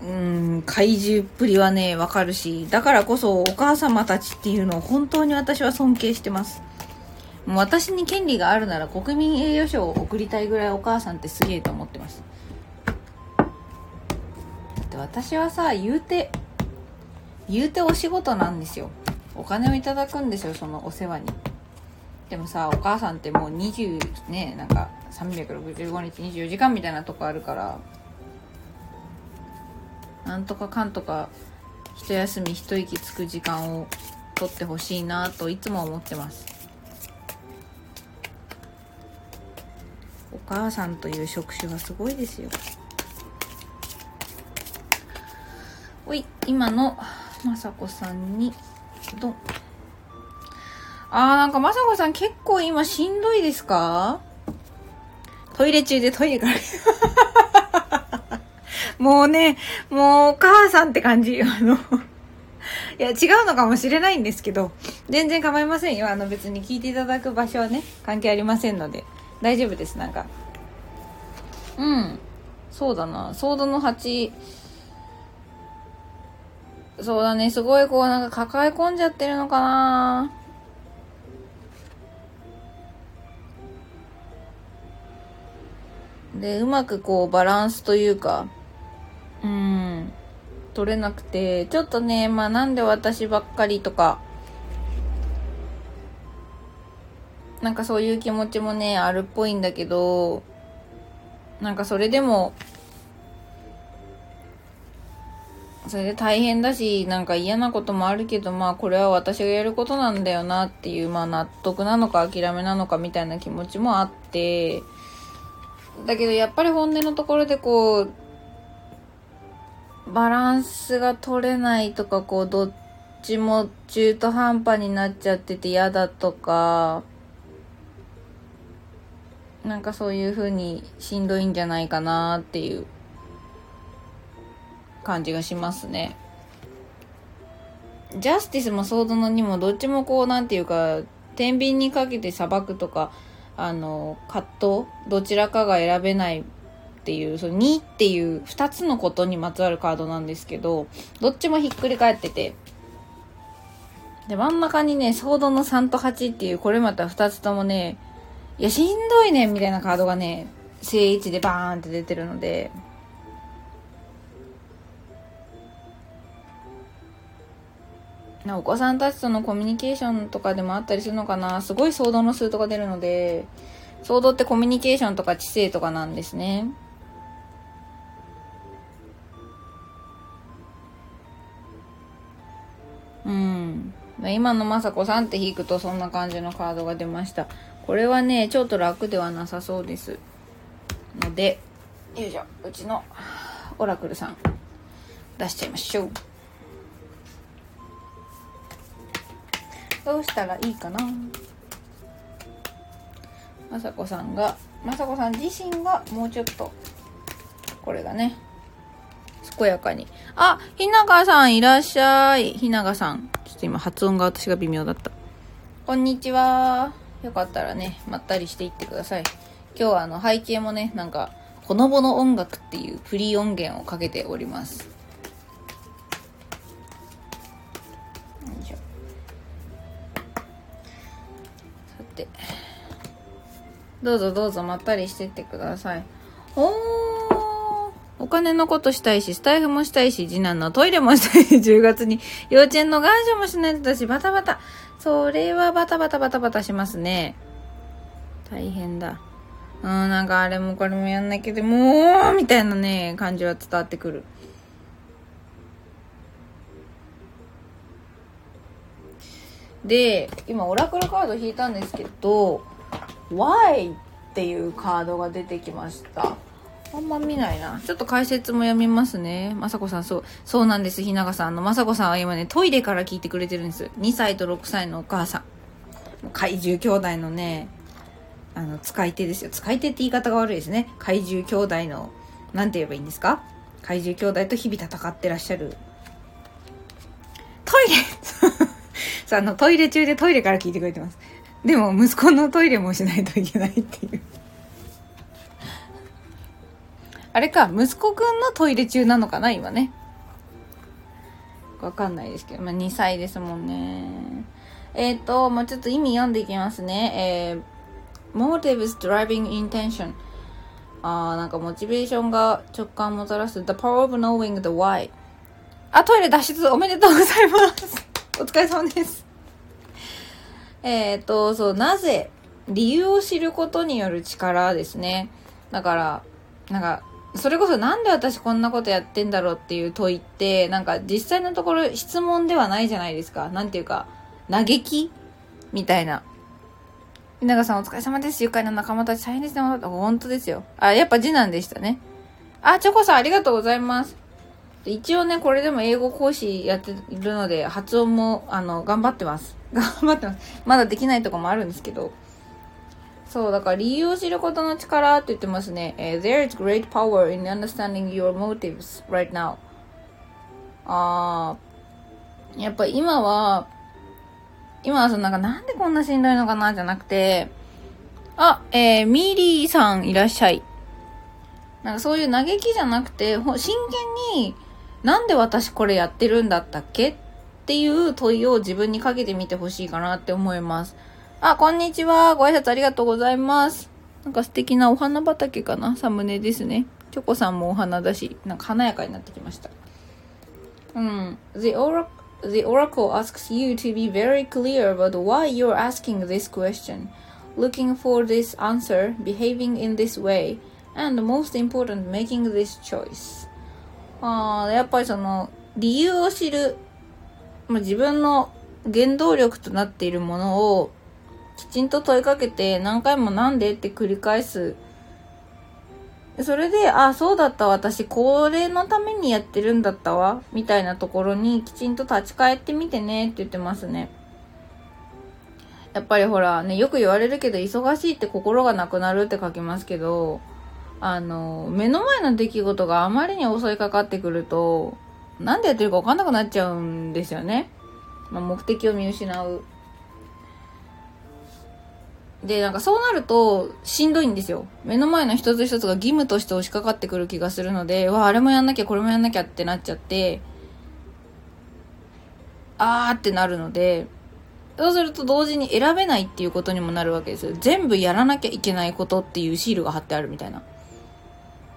うん、怪獣っぷりはね、わかるし、だからこそお母様たちっていうのを本当に私は尊敬してます。もう私に権利があるなら国民栄誉賞を送りたいぐらいお母さんってすげえと思ってます。私はさ言うて言うてお仕事なんですよお金をいただくんですよそのお世話に。でもさお母さんってもう20ねなんか365日24時間みたいなとこあるからなんとかかんとか一休み一息つく時間を取ってほしいなといつも思ってます。お母さんという職種はすごいですよ。おい今のまさこさんにドンあーなんかまさこさん結構今しんどいですか？トイレ中でトイレから もうね、もうお母さんって感じ。あのいや、違うのかもしれないんですけど、全然構いませんよ。あの別に聞いていただく場所はね、関係ありませんので、大丈夫です、なんか。うん。そうだな。ソードの8、そうだね、すごいこうなんか抱え込んじゃってるのかな。で、うまくこうバランスというか、うん、取れなくて、ちょっとね、まあなんで私ばっかりとか、なんかそういう気持ちもね、あるっぽいんだけど、なんかそれでも、それで大変だし、なんか嫌なこともあるけど、まあこれは私がやることなんだよなっていう、まあ納得なのか諦めなのかみたいな気持ちもあって、だけどやっぱり本音のところでこう、バランスが取れないとか、こう、どっちも中途半端になっちゃってて嫌だとか、なんかそういう風にしんどいんじゃないかなっていう。感じがしますね。ジャスティスもソードの2もどっちもこう、なんていうか、天秤にかけて裁くとか、あの、葛藤どちらかが選べないっていう、その2っていう2つのことにまつわるカードなんですけど、どっちもひっくり返ってて、で、真ん中にね、ソードの3と8っていう、これまた2つともね、いや、しんどいねみたいなカードがね、正位置でバーンって出てるので、お子さんたちとのコミュニケーションとかでもあったりするのかなすごいソードの数とか出るので、ソードってコミュニケーションとか知性とかなんですね。うん。今のまさこさんって引くとそんな感じのカードが出ました。これはね、ちょっと楽ではなさそうです。ので、よいしょ、うちのオラクルさん、出しちゃいましょう。どうしたらいいかな？まさこさんが、まさこさん自身がもうちょっと、これがね、健やかに。あ、ひながさんいらっしゃい。ひながさん。ちょっと今発音が私が微妙だった。こんにちは。よかったらね、まったりしていってください。今日はあの背景もね、なんか、ほのぼの音楽っていうフリー音源をかけております。どうぞどうぞまったりしてってください。おーお金のことしたいし、スタイフもしたいし、次男のトイレもしたいし、10月に幼稚園の願書もしないとだし、バタバタ。それはバタバタバタバタしますね。大変だ。うん、なんかあれもこれもやんなきゃでもう、みたいなね、感じは伝わってくる。で、今オラクルカード引いたんですけど、Y っていうカードが出てきました。あんま見ないな。ちょっと解説も読みますね。まさこさん、そう、そうなんです、ひながさん。あの、まさこさんは今ね、トイレから聞いてくれてるんです。2歳と6歳のお母さん。怪獣兄弟のね、あの、使い手ですよ。使い手って言い方が悪いですね。怪獣兄弟の、なんて言えばいいんですか？怪獣兄弟と日々戦ってらっしゃる。トイレさあ、あの、トイレ中でトイレから聞いてくれてます。でも、息子のトイレもしないといけないっていうあれか、息子くんのトイレ中なのかな、今ね。わかんないですけど、まあ、2歳ですもんね。えっ、ー、と、もうちょっと意味読んでいきますね。えー、motives driving intention。あー、なんかモチベーションが直感をもたらす the power of knowing the why。あ、トイレ脱出おめでとうございます。お疲れ様です。えっ、ー、と、そう、なぜ、理由を知ることによる力ですね。だから、なんか、それこそなんで私こんなことやってんだろうっていう問いって、なんか実際のところ質問ではないじゃないですか。なんていうか、嘆き？みたいな。稲賀さんお疲れ様です。愉快な仲間たち大変ですね。本当ですよ。あ、やっぱ次男でしたね。あ、チョコさんありがとうございます。一応ね、これでも英語講師やっているので、発音も、あの、頑張ってます。頑張ってます。まだできないとこもあるんですけど。そう、だから理由を知ることの力って言ってますね。え There is great power in understanding your motives right now. あー、やっぱ今は、今はそのなんかなんでこんなしんどいのかなじゃなくて、あ、えー、ミリーさんいらっしゃい。なんかそういう嘆きじゃなくて、ほ真剣に、なんで私これやってるんだったっけっていう問いを自分にかけてみてほしいかなって思います。あ、こんにちは。ご挨拶ありがとうございます。なんか素敵なお花畑かなサムネですね。チョコさんもお花だし、なんか華やかになってきました。うん。The oracle, the oracle asks you to be very clear about why you're asking this question, looking for this answer, behaving in this way, and most important, making this choice. あ、やっぱりその、理由を知る、まあ、自分の原動力となっているものをきちんと問いかけて何回もなんでって繰り返す。それで、あ、そうだった私、これのためにやってるんだったわ、みたいなところにきちんと立ち返ってみてねって言ってますね。やっぱりほらね、よく言われるけど、忙しいって心がなくなるって書きますけど、あの、目の前の出来事があまりに襲いかかってくると、なんでやってるかわかんなくなっちゃうんですよね。まあ、目的を見失う。で、なんかそうなると、しんどいんですよ。目の前の一つ一つが義務として押しかかってくる気がするので、わ、あれもやんなきゃ、これもやんなきゃってなっちゃって、あーってなるので、そうすると同時に選べないっていうことにもなるわけですよ。全部やらなきゃいけないことっていうシールが貼ってあるみたいな。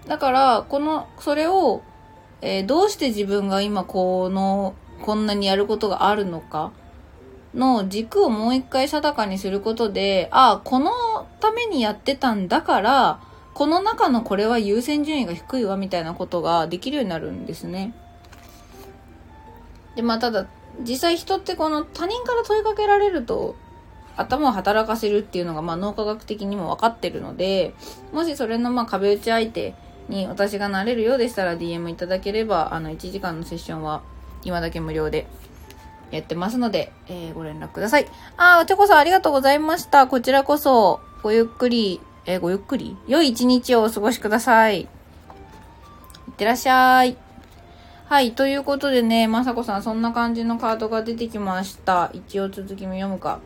だから、この、それを、えー、どうして自分が今この、こんなにやることがあるのかの軸をもう一回定かにすることで、ああ、このためにやってたんだから、この中のこれは優先順位が低いわみたいなことができるようになるんですね。で、まあただ、実際人ってこの他人から問いかけられると頭を働かせるっていうのがまあ脳科学的にも分かってるので、もしそれのまあ壁打ち相手に私がなれるようでしたら DM いただければ、あの1時間のセッションは今だけ無料でやってますので、えー、ご連絡ください。あー、チョコさんありがとうございました。こちらこそ、ごゆっくり、えー、ごゆっくり？良い一日をお過ごしください。いってらっしゃい。はい、ということでね、まさこさん、そんな感じのカードが出てきました。一応続きも読むか。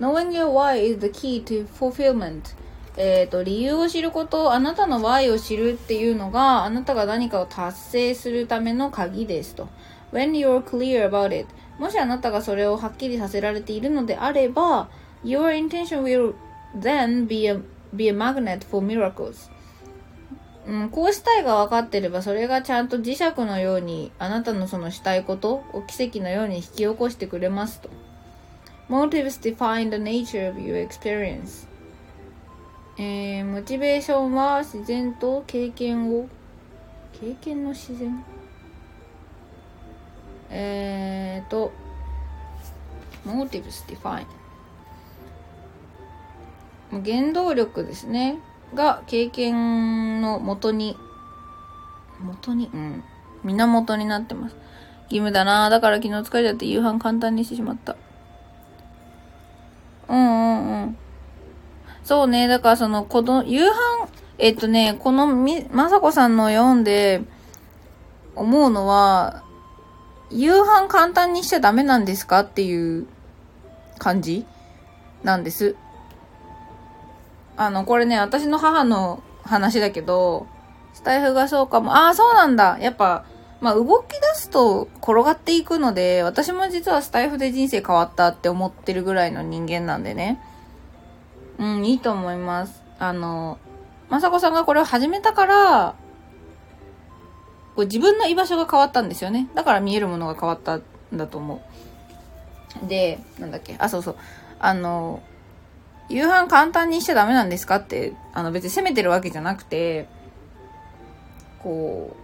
Knowing your why is the key to fulfillment. えっ、ー、と、理由を知ること、あなたの Y を知るっていうのが、あなたが何かを達成するための鍵ですと。When you're clear about it, もしあなたがそれをはっきりさせられているのであれば、your intention will then be a, be a magnet for miracles. うん、こうしたいが分かってれば、それがちゃんと磁石のように、あなたのそのしたいことを奇跡のように引き起こしてくれますと。Motives define the nature of your experience. えー、モチベーションは自然と経験を、経験の自然？えーと、motives define 原動力ですね。が経験のもとに、もとに、うん。源になってます。義務だなだから昨日疲れちゃって夕飯簡単にしてしまった。うんうんうん。そうね。だからその、この、夕飯、えっとね、このみ、まさこさんの読んで思うのは、夕飯簡単にしちゃダメなんですかっていう感じ？なんです。あの、これね、私の母の話だけど、スタイフがそうかも。ああ、そうなんだ。やっぱ、まあ、動き出すと転がっていくので、私も実はスタイフで人生変わったって思ってるぐらいの人間なんでね。うん、いいと思います。あの、まさこさんがこれを始めたから、こう自分の居場所が変わったんですよね。だから見えるものが変わったんだと思う。で、なんだっけ、あ、そうそう。あの、夕飯簡単にしちゃダメなんですかって、あの別に責めてるわけじゃなくて、こ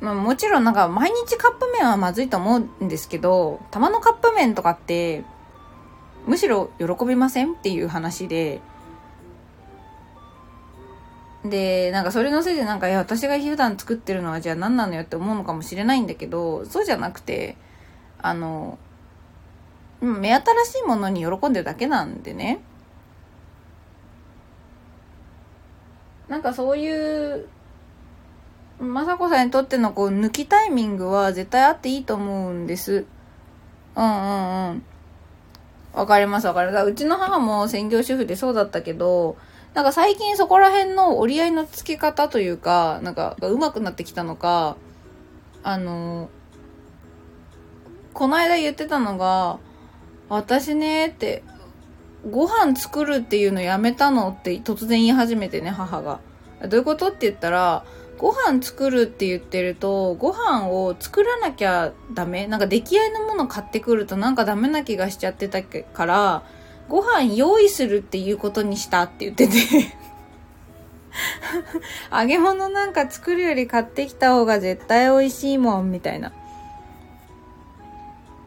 う、まあもちろんなんか毎日カップ麺はまずいと思うんですけど、たまのカップ麺とかって、むしろ喜びませんっていう話で、で、なんかそれのせいでなんか、いや、私が普段作ってるのはじゃあ何なのよって思うのかもしれないんだけど、そうじゃなくて、あの、目新しいものに喜んでるだけなんでね。なんかそういう、雅子さんにとってのこう抜きタイミングは絶対あっていいと思うんです。うんうんうん。わかりますわかります。うちの母も専業主婦でそうだったけど、なんか最近そこら辺の折り合いのつけ方というか、なんか上手くなってきたのか、あの、この間言ってたのが、私ねって、ご飯作るっていうのやめたのって突然言い始めてね、母が。どういうことって言ったら、ご飯作るって言ってると、ご飯を作らなきゃダメなんか出来合いのもの買ってくるとなんかダメな気がしちゃってたから、ご飯用意するっていうことにしたって言ってて 揚げ物なんか作るより買ってきた方が絶対美味しいもん、みたいな。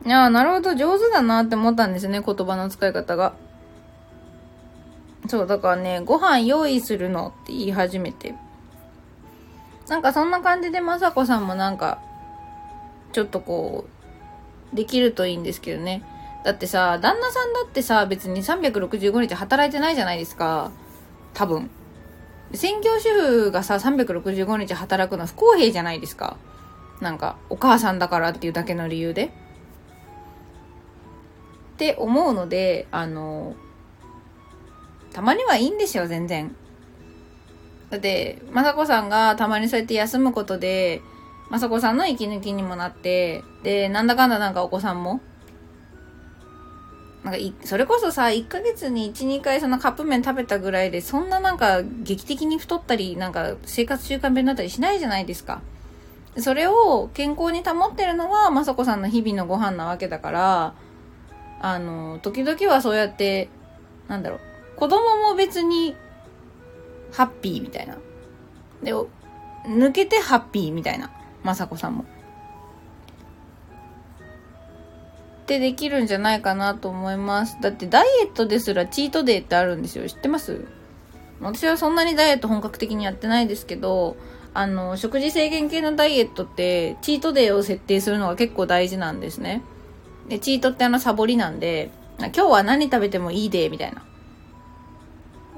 いやなるほど、上手だなって思ったんですね、言葉の使い方が。そう、だからね、ご飯用意するのって言い始めて。なんかそんな感じでまさこさんもなんか、ちょっとこう、できるといいんですけどね。だってさ、旦那さんだってさ、別に365日働いてないじゃないですか。多分。専業主婦がさ、365日働くの不公平じゃないですか。なんか、お母さんだからっていうだけの理由で。って思うので、あの、たまにはいいんですよ、全然。だって、まさこさんがたまにそうやって休むことで、まさこさんの息抜きにもなって、で、なんだかんだなんかお子さんもなんかい、それこそさ、1ヶ月に1、2回そのカップ麺食べたぐらいで、そんななんか劇的に太ったり、なんか生活習慣病になったりしないじゃないですか。それを健康に保ってるのは、まさこさんの日々のご飯なわけだから、あの、時々はそうやって、なんだろう、子供も別に、ハッピーみたいな。で、抜けてハッピーみたいな。まさこさんも。ってできるんじゃないかなと思います。だってダイエットですらチートデーってあるんですよ。知ってます？私はそんなにダイエット本格的にやってないですけど、あの、食事制限系のダイエットって、チートデーを設定するのが結構大事なんですね。で、チートってあのサボりなんで、今日は何食べてもいいで、みたいな。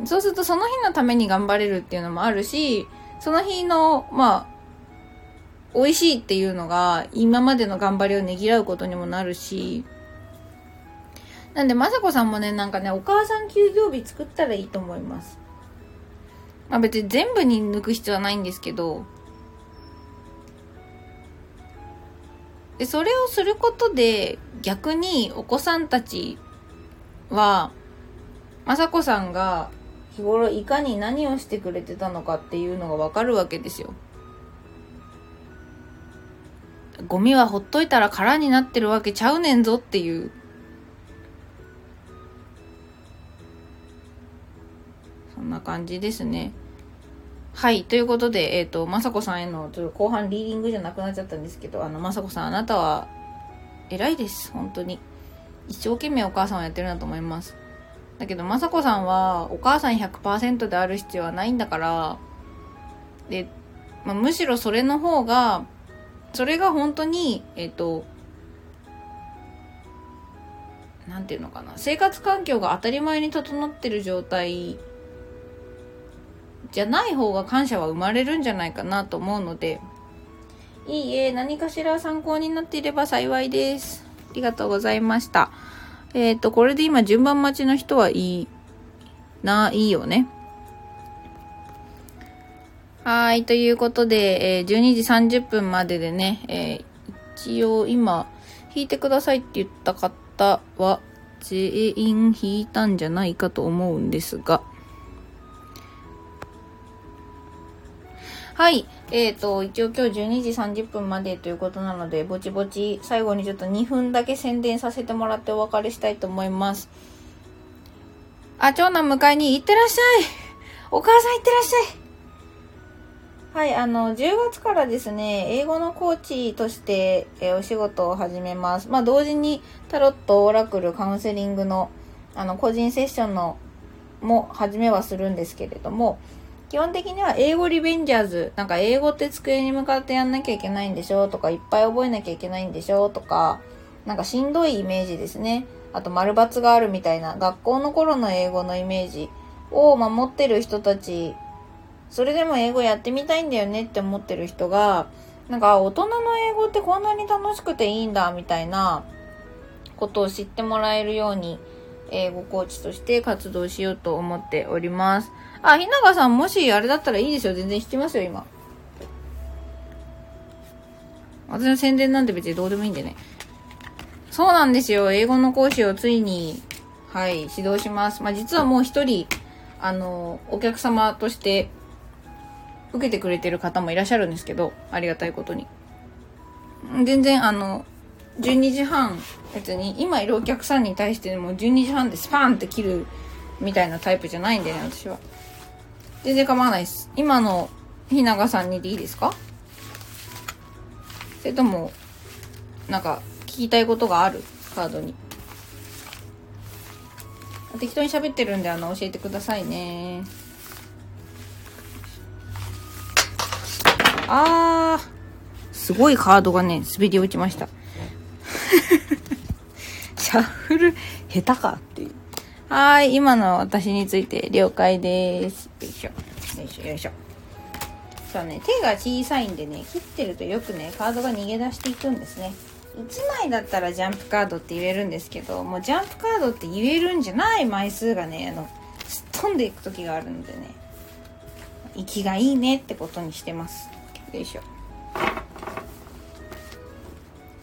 そうするとその日のために頑張れるっていうのもあるし、その日の、まあ、美味しいっていうのが今までの頑張りをねぎらうことにもなるし、なんで、まさこさんもね、なんかね、お母さん休業日作ったらいいと思います。まあ別に全部に抜く必要はないんですけど、で、それをすることで、逆にお子さんたちは、まさこさんが日頃いかに何をしてくれてたのかっていうのがわかるわけですよ。ゴミはほっといたら空になってるわけちゃうねんぞっていう。そんな感じですね。はい。ということで、えっ、ー、と、まさこさんへの、ちょっと後半リーディングじゃなくなっちゃったんですけど、あの、まさこさん、あなたは、偉いです。本当に。一生懸命お母さんをやってるなと思います。だけど、まさこさんは、お母さん100%である必要はないんだから、で、まあ、むしろそれの方が、それが本当に、えっ、ー、と、なんていうのかな、生活環境が当たり前に整ってる状態じゃない方が感謝は生まれるんじゃないかなと思うので、いいえ、何かしら参考になっていれば幸いです。ありがとうございました。えっ、ー、と、これで今順番待ちの人はいいな、いいよね。はい、ということで、えー、12時30分まででね、えー、一応今、引いてくださいって言った方は、全員引いたんじゃないかと思うんですが、はい。えっ、ー、と、一応今日12時30分までということなので、ぼちぼち最後にちょっと2分だけ宣伝させてもらってお別れしたいと思います。あ、長男迎えに行ってらっしゃいお母さん行ってらっしゃいはい、あの、10月からですね、英語のコーチとして、えー、お仕事を始めます。まあ、同時にタロット、オラクル、カウンセリングの、あの、個人セッションの、も、始めはするんですけれども、基本的には英語リベンジャーズ、なんか英語って机に向かってやんなきゃいけないんでしょとか、いっぱい覚えなきゃいけないんでしょとか、なんかしんどいイメージですね。あと丸抜があるみたいな学校の頃の英語のイメージを守ってる人たち、それでも英語やってみたいんだよねって思ってる人が、なんか大人の英語ってこんなに楽しくていいんだみたいなことを知ってもらえるように英語コーチとして活動しようと思っております。あ、ひながさんもしあれだったらいいですよ。全然弾きますよ、今。私の宣伝なんて別にどうでもいいんでね。そうなんですよ。英語の講師をついに、はい、指導します。まあ、実はもう一人、あの、お客様として受けてくれてる方もいらっしゃるんですけど、ありがたいことに。全然あの、12時半、別に今いるお客さんに対しても12時半でスパーンって切るみたいなタイプじゃないんでね、私は。全然構わないです。今のひながさんにでいいですか？それとも、なんか、聞きたいことがある？カードに。適当に喋ってるんで、あの、教えてくださいね。あー。すごいカードがね、滑り落ちました。シャッフル、下手かっていう。はい、今の私について了解です。よいしょ。よいしょ、よいしょ。そうね、手が小さいんでね、切ってるとよくね、カードが逃げ出していくんですね。1枚だったらジャンプカードって言えるんですけど、もうジャンプカードって言えるんじゃない枚数がね、あの、すっ飛んでいく時があるのでね、息がいいねってことにしてます。よいしょ。よ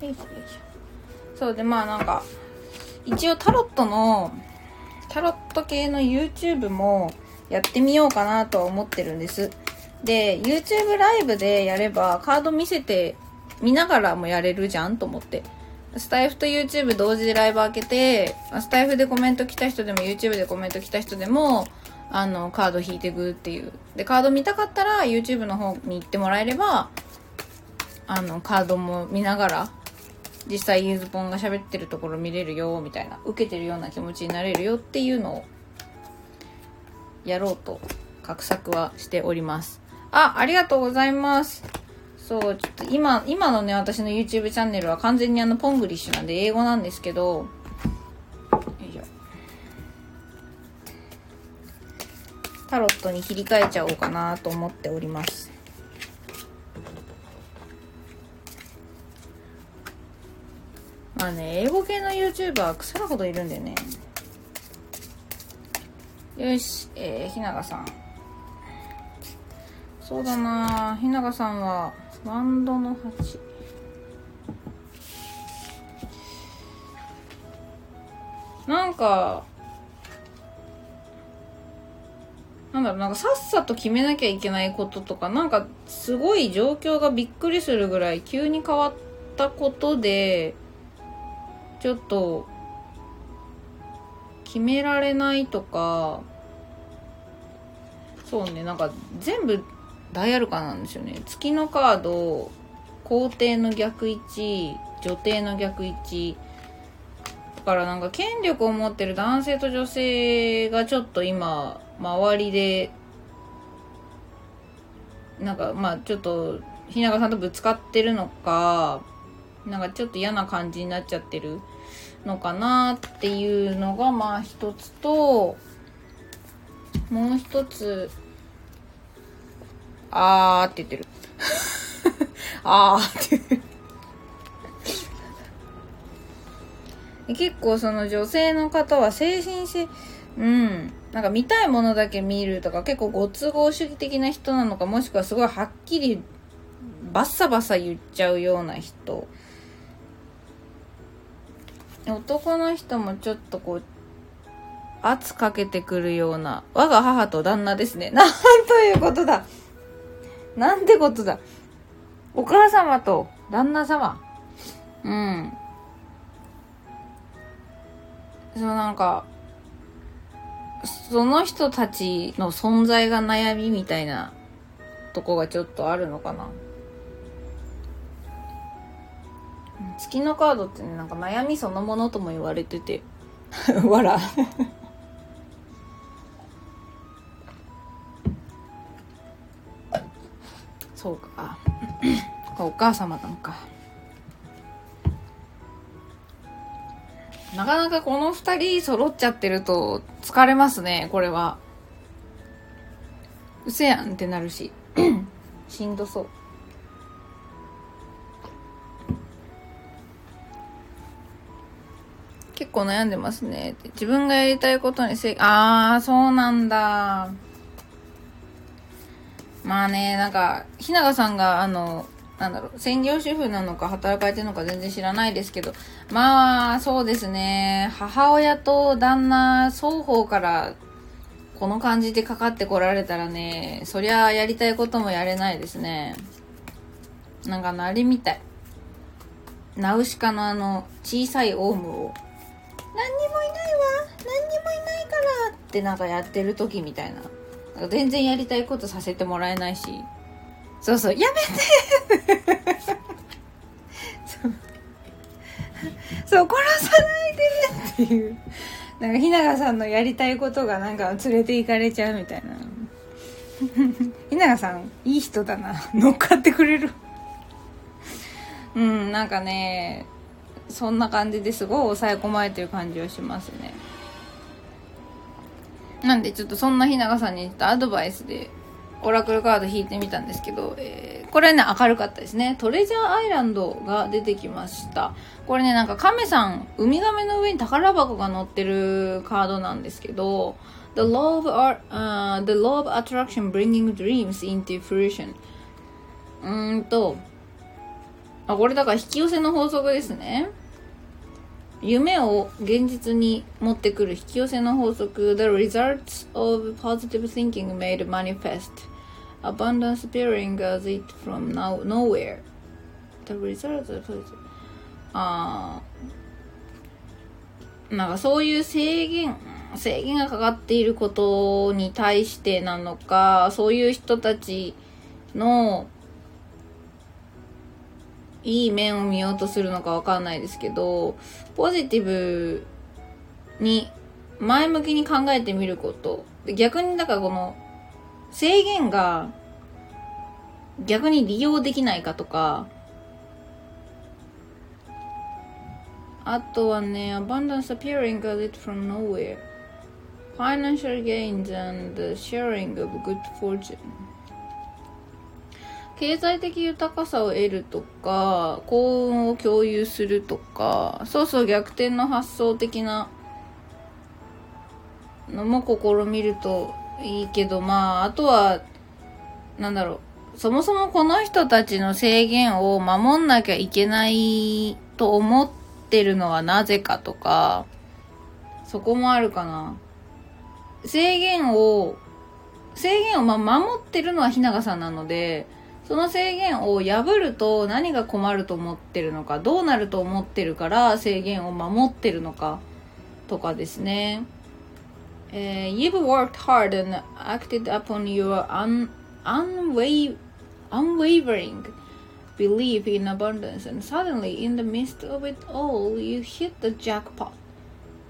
いしょよいしょ。そうで、まあなんか、一応タロットの、タロット系の YouTube もやってみようかなとは思ってるんです。で、YouTube ライブでやればカード見せて見ながらもやれるじゃんと思って。スタイフと YouTube 同時でライブ開けて、スタイフでコメント来た人でも YouTube でコメント来た人でも、あの、カード引いてくっていう。で、カード見たかったら YouTube の方に行ってもらえれば、あの、カードも見ながら、実際ユーズポンが喋ってるところ見れるよ、みたいな、受けてるような気持ちになれるよっていうのを、やろうと、画策はしております。あ、ありがとうございます。そう、ちょっと今、今のね、私の YouTube チャンネルは完全にあの、ポングリッシュなんで英語なんですけど、よいしょ。タロットに切り替えちゃおうかなと思っております。まあね、英語系の YouTuber 腐るほどいるんでね。よし、えー、ひながさん。そうだなひながさんは、ワンドの8。なんか、なんだろう、なんかさっさと決めなきゃいけないこととか、なんかすごい状況がびっくりするぐらい急に変わったことで、ちょっと、決められないとか、そうね、なんか全部ダイアルカなんですよね。月のカード、皇帝の逆位置、女帝の逆位置。だからなんか権力を持ってる男性と女性がちょっと今、周りで、なんかまあちょっと、日永さんとぶつかってるのか、なんかちょっと嫌な感じになっちゃってるのかなっていうのがまあ一つと、もう一つ、あーって言ってる。あーって。結構その女性の方は精神性、うん。なんか見たいものだけ見るとか結構ご都合主義的な人なのかもしくはすごいはっきりバッサバサ言っちゃうような人男の人もちょっとこう、圧かけてくるような、我が母と旦那ですね。なんということだ。なんてことだ。お母様と旦那様。うん。そうなんか、その人たちの存在が悩みみたいなとこがちょっとあるのかな。月のカードってねなんか悩みそのものとも言われてて わらそうかお母様なのかなかなかこの二人揃っちゃってると疲れますね、これは。うせやんってなるし。しんどそう。構悩んでますね。自分がやりたいことにせ、あー、そうなんだ。まあね、なんか、ひながさんが、あの、なんだろう、専業主婦なのか働かれてるのか全然知らないですけど、まあ、そうですね、母親と旦那双方からこの感じでかかってこられたらね、そりゃやりたいこともやれないですね。なんかあの、あれみたい。ナウシカのあの、小さいオウムを、何にもいないわ何にもいないからってなんかやってる時みたいな。全然やりたいことさせてもらえないし、そうそう、やめて そう。殺さないでっていう。なんか、ひながさんのやりたいことがなんか連れて行かれちゃうみたいな。ひながさん、いい人だな。乗っかってくれる。うん、なんかね、そんな感じですごい抑え込まれてる感じはしますね。なんでちょっとそんなひながさんにアドバイスでオラクルカード引いてみたんですけど、えー、これね、明るかったですね。トレジャーアイランドが出てきました。これね、なんか亀さん、ウミガメの上に宝箱が載ってるカードなんですけど、The law of, art, uh, the law of attraction bringing dreams into fruition. うーんと、あ、これだから引き寄せの法則ですね。夢を現実に持ってくる引き寄せの法則 The results of positive thinking made manifest abundance appearing as it from now nowhere. The results of あなんかそういう制限、制限がかかっていることに対してなのか、そういう人たちのいい面を見ようとするのかわかんないですけど、ポジティブに前向きに考えてみること。逆にだからこの制限が逆に利用できないかとか、あとはね、abundance appearing as it from nowhere. Financial gains and sharing of good fortune. 経済的豊かさを得るとか、幸運を共有するとか、そうそう逆転の発想的なのも試みるといいけど、まあ、あとは、なんだろう。そもそもこの人たちの制限を守んなきゃいけないと思ってるのはなぜかとか、そこもあるかな。制限を、制限をま守ってるのはひながさんなので、その制限を破ると何が困ると思ってるのか、どうなると思ってるから制限を守ってるのかとかですね。えー、You've worked hard and acted upon your un unwa unwavering belief in abundance and suddenly in the midst of it all you hit the jackpot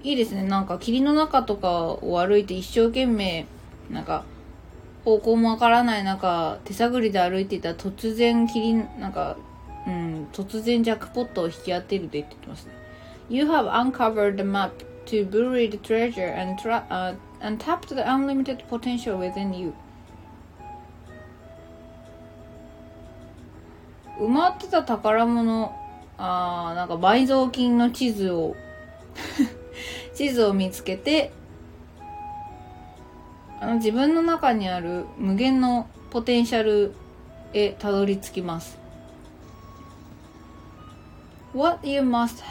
いいですね。なんか霧の中とかを歩いて一生懸命なんか方向もわからない中、手探りで歩いていた突然キリン、なんか、うん、突然ジャックポットを引き当てるでって言ってますね。You have uncovered the map to bury the treasure and, tra uh, and tapped the unlimited potential within you. 埋まってた宝物、あー、なんか埋蔵金の地図を地図を見つけて、あの自分の中にある無限のポテンシャルへたどり着きます。What you must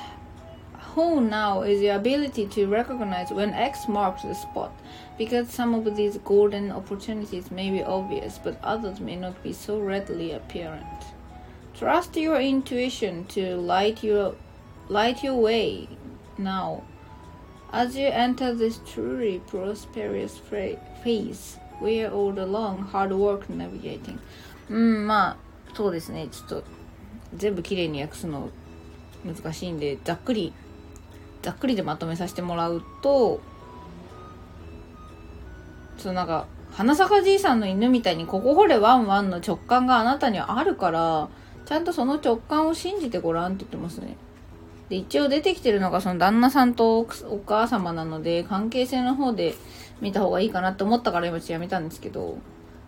hone now is the ability to recognize when X marks the spot, because some of these golden opportunities may be obvious, but others may not be so readily apparent. Trust your intuition to light your light your way now As you enter this truly prosperous phase, We are all along hard work navigating. うん、まあ、そうですね。ちょっと、全部きれいに訳すの難しいんで、ざっくり、ざっくりでまとめさせてもらうと、そうなんか、花咲かじいさんの犬みたいに、ここ掘れワンワンの直感があなたにはあるから、ちゃんとその直感を信じてごらんって言ってますね。で、一応出てきてるのがその旦那さんとお母様なので、関係性の方で見た方がいいかなって思ったから今ちょっとやめたんですけど、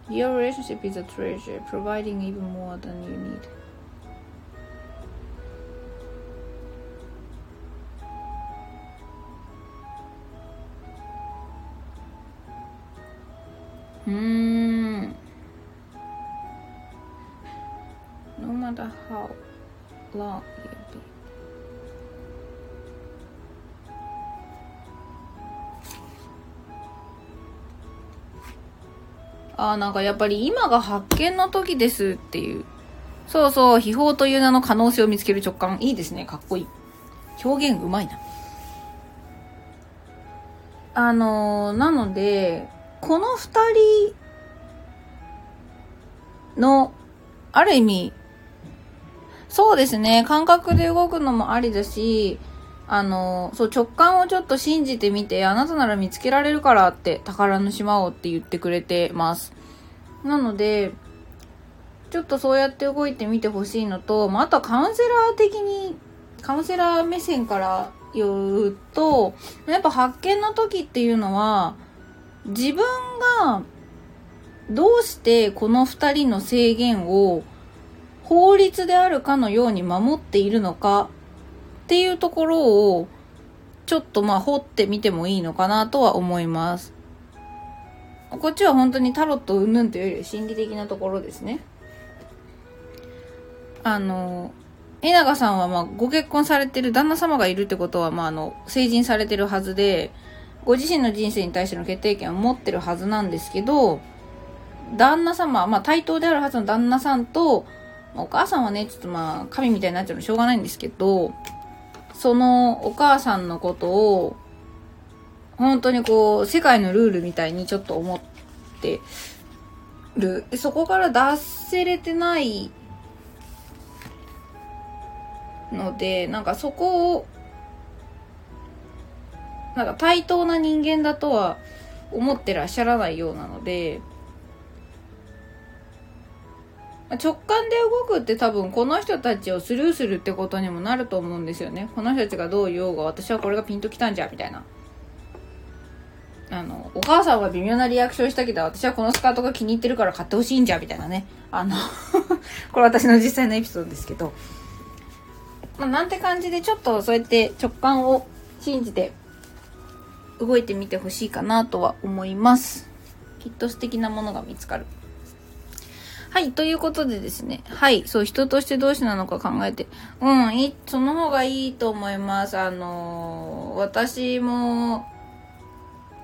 Your relationship is a treasure, providing even more than you need. うーん No matter how long ああ、なんかやっぱり今が発見の時ですっていう。そうそう、秘宝という名の可能性を見つける直感。いいですね。かっこいい。表現うまいな。あのー、なので、この二人の、ある意味、そうですね、感覚で動くのもありだし、あの、そう、直感をちょっと信じてみて、あなたなら見つけられるからって宝の島をって言ってくれてます。なので、ちょっとそうやって動いてみてほしいのと、まあ、あとはカウンセラー的に、カウンセラー目線から言うと、やっぱ発見の時っていうのは、自分がどうしてこの2人の制限を法律であるかのように守っているのかっていうところをちょっとまあ掘ってみてもいいのかなとは思います。こっちは本当にタロットうんぬんというより心理的なところですね。あの、稲賀さんはまあご結婚されてる旦那様がいるってことはまああの成人されてるはずで、ご自身の人生に対しての決定権を持ってるはずなんですけど、旦那様、まあ対等であるはずの旦那さんと、お母さんはね、ちょっとまあ神みたいになっちゃうのしょうがないんですけど、そのお母さんのことを、本当にこう、世界のルールみたいにちょっと思ってる。そこから出せれてないので、なんかそこをなんか対等な人間だとは思ってらっしゃらないようなので、直感で動くって多分この人たちをスルーするってことにもなると思うんですよね。この人たちがどう言おうが私はこれがピンときたんじゃ、みたいな。あの、お母さんは微妙なリアクションしたけど、私はこのスカートが気に入ってるから買ってほしいんじゃ、みたいなね。あの これ私の実際のエピソードですけど。まあ、なんて感じでちょっとそうやって直感を信じて動いてみてほしいかなとは思います。きっと素敵なものが見つかる。はい、ということでですね。はい、そう、人としてどうしてなのか考えて。うん、い、その方がいいと思います。あのー、私も、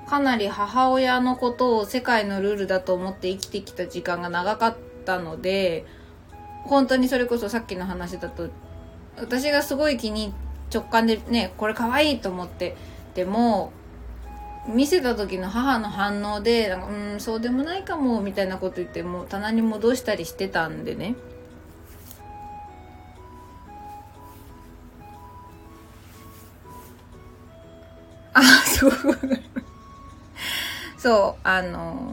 かなり母親のことを世界のルールだと思って生きてきた時間が長かったので、本当にそれこそさっきの話だと、私がすごい気に直感でね、これ可愛いと思って、でも、見せた時の母の反応でなんかうんそうでもないかもみたいなこと言っても棚に戻したりしてたんでね。あそう。そうあの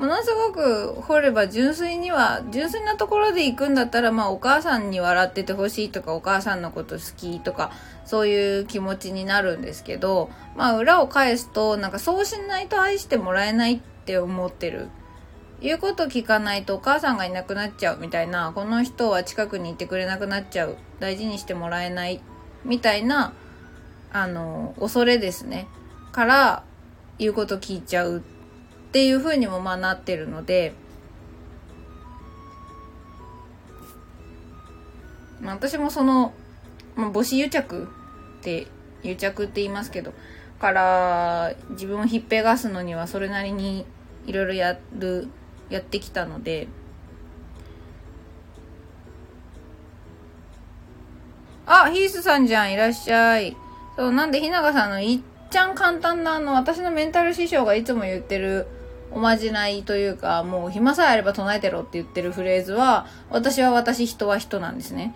ものすごく掘れば純粋には純粋なところで行くんだったらまあお母さんに笑っててほしいとかお母さんのこと好きとかそういう気持ちになるんですけどまあ裏を返すとなんかそうしないと愛してもらえないって思ってる。言うこと聞かないとお母さんがいなくなっちゃうみたいなこの人は近くにいてくれなくなっちゃう。大事にしてもらえない。みたいなあの恐れですね。から言うこと聞いちゃう。っていう風にもまあなってるので、まあ、私もその、まあ、母子癒着って癒着って言いますけどから自分をひっぺがすのにはそれなりにいろいろやるやってきたのであヒースさんじゃんいらっしゃい。そうなんでひながさんのいっちゃん簡単なあの私のメンタル師匠がいつも言ってるおまじないというか、もう暇さえあれば唱えてろって言ってるフレーズは、私は私、人は人なんですね。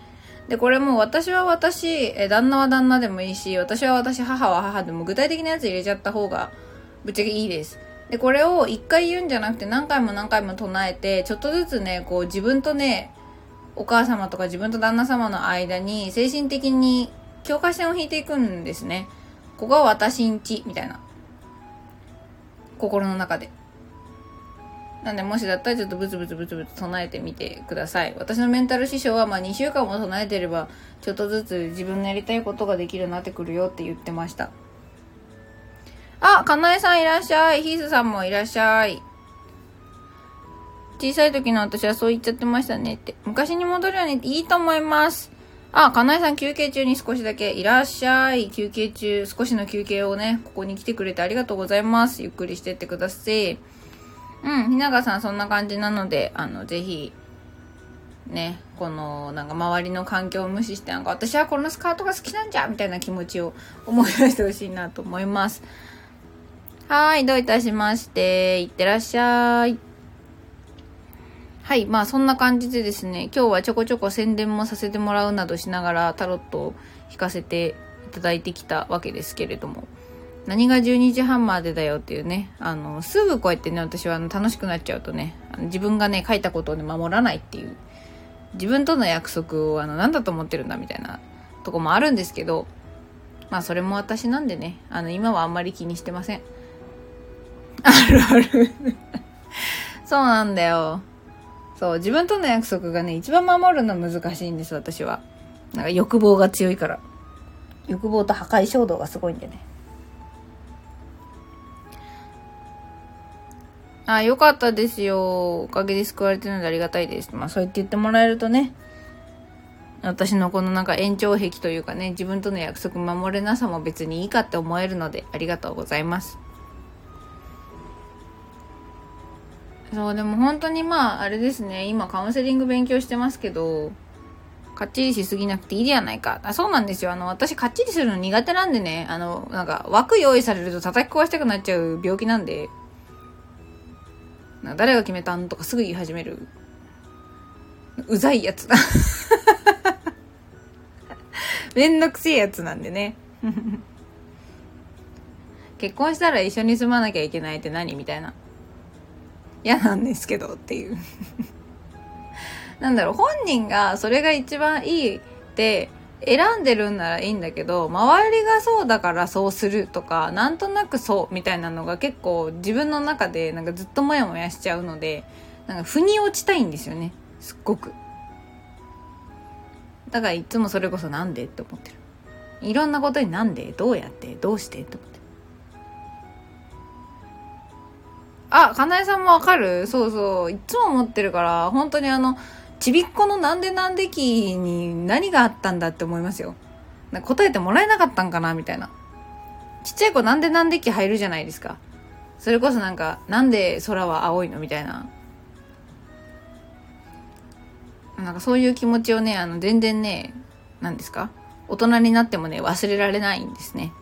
で、これも私は私、え、旦那は旦那でもいいし、私は私、母は母でも具体的なやつ入れちゃった方が、ぶっちゃけいいです。で、これを一回言うんじゃなくて何回も何回も唱えて、ちょっとずつね、こう自分とね、お母様とか自分と旦那様の間に精神的に境界線を引いていくんですね。ここは私んち、みたいな。心の中で。なんで、もしだったらちょっとブツブツブツブツ唱えてみてください。私のメンタル師匠は、まあ2週間も唱えてれば、ちょっとずつ自分のやりたいことができるようになってくるよって言ってました。あ、かなえさんいらっしゃい。ヒースさんもいらっしゃい。小さい時の私はそう言っちゃってましたねって。昔に戻るようにいいと思います。あ、かなえさん休憩中に少しだけいらっしゃい。休憩中、少しの休憩をね、ここに来てくれてありがとうございます。ゆっくりしてってください。うん、ひながさんそんな感じなので、あの、ぜひ、ね、この、なんか周りの環境を無視して、なんか私はこのスカートが好きなんじゃみたいな気持ちを思い出してほしいなと思います。はい、どういたしまして、いってらっしゃい。はい、まあそんな感じでですね、今日はちょこちょこ宣伝もさせてもらうなどしながらタロットを引かせていただいてきたわけですけれども、何が12時半までだよっていうね、あの、すぐこうやってね、私はあの楽しくなっちゃうとね、自分がね、書いたことをね、守らないっていう、自分との約束をあの、何だと思ってるんだみたいなとこもあるんですけど、まあそれも私なんでね、あの、今はあんまり気にしてません。あるある そうなんだよ。そう、自分との約束がね、一番守るの難しいんです、私は。なんか欲望が強いから。欲望と破壊衝動がすごいんでね。あ、よかったですよ。おかげで救われてるのでありがたいです。まあ、そう言って言ってもらえるとね、私のこのなんか延長壁というかね、自分との約束守れなさも別にいいかって思えるので、ありがとうございます。そう、でも本当にまあ、あれですね、今カウンセリング勉強してますけど、かっちりしすぎなくていいではないか。あ、そうなんですよ。あの、私かっちりするの苦手なんでね、あの、なんか枠用意されると叩き壊したくなっちゃう病気なんで、誰が決めたんとかすぐ言い始める。うざいやつだ めんどくせえやつなんでね。結婚したら一緒に住まなきゃいけないって何みたいな。嫌なんですけどっていう なんだろう、本人がそれが一番いいって選んでるんならいいんだけど、周りがそうだからそうするとか、なんとなくそうみたいなのが結構自分の中でなんかずっとモヤモヤしちゃうので、なんか腑に落ちたいんですよね。すっごく。だからいつもそれこそなんでって思ってる。いろんなことになんでどうやってどうしてって思ってる。あ、かなえさんもわかる？そうそう。いつも思ってるから、本当にあの、ちびっこのなんでなんで期に何があったんだって思いますよ。答えてもらえなかったんかなみたいな。ちっちゃい子なんでなんで期入るじゃないですか。それこそなんか、なんで空は青いのみたいな。なんかそういう気持ちをね、あの、全然ね、何ですか？大人になってもね、忘れられないんですね。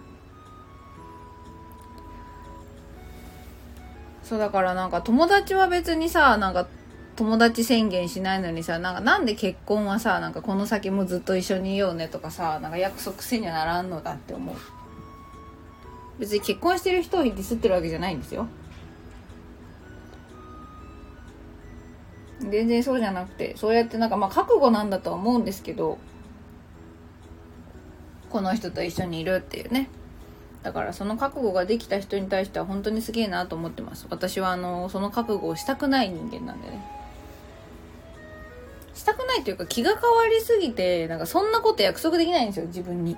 そうだからなんか友達は別にさ、なんか友達宣言しないのにさなんかなんで結婚はさなんかこの先もずっと一緒にいようねとかさなんか約束せにはならんのだって思う。別に結婚してる人をディスってるわけじゃないんですよ。全然そうじゃなくてそうやってなんかまあ覚悟なんだとは思うんですけどこの人と一緒にいるっていうね。だからその覚悟ができた人に対しては本当にすげえなと思ってます。私はあのその覚悟をしたくない人間なんでね。したくないというか気が変わりすぎて、なんかそんなこと約束できないんですよ、自分に。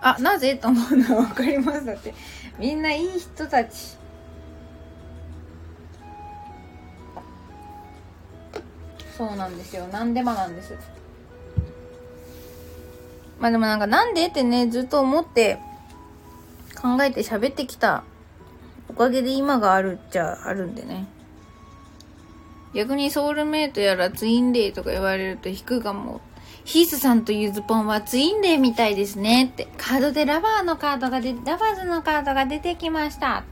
あ、なぜと思うのはわかります。だって、みんないい人たち。そうなんですよ。なんでもなんです。まあでもなんかなんでってね、ずっと思って考えて喋ってきたおかげで今があるっちゃあるんでね。逆にソウルメイトやらツインレイとか言われると引くかも。ヒースさんとユズポンはツインレイみたいですねって。カードでラバーのカードがで、ラバーズのカードが出てきました。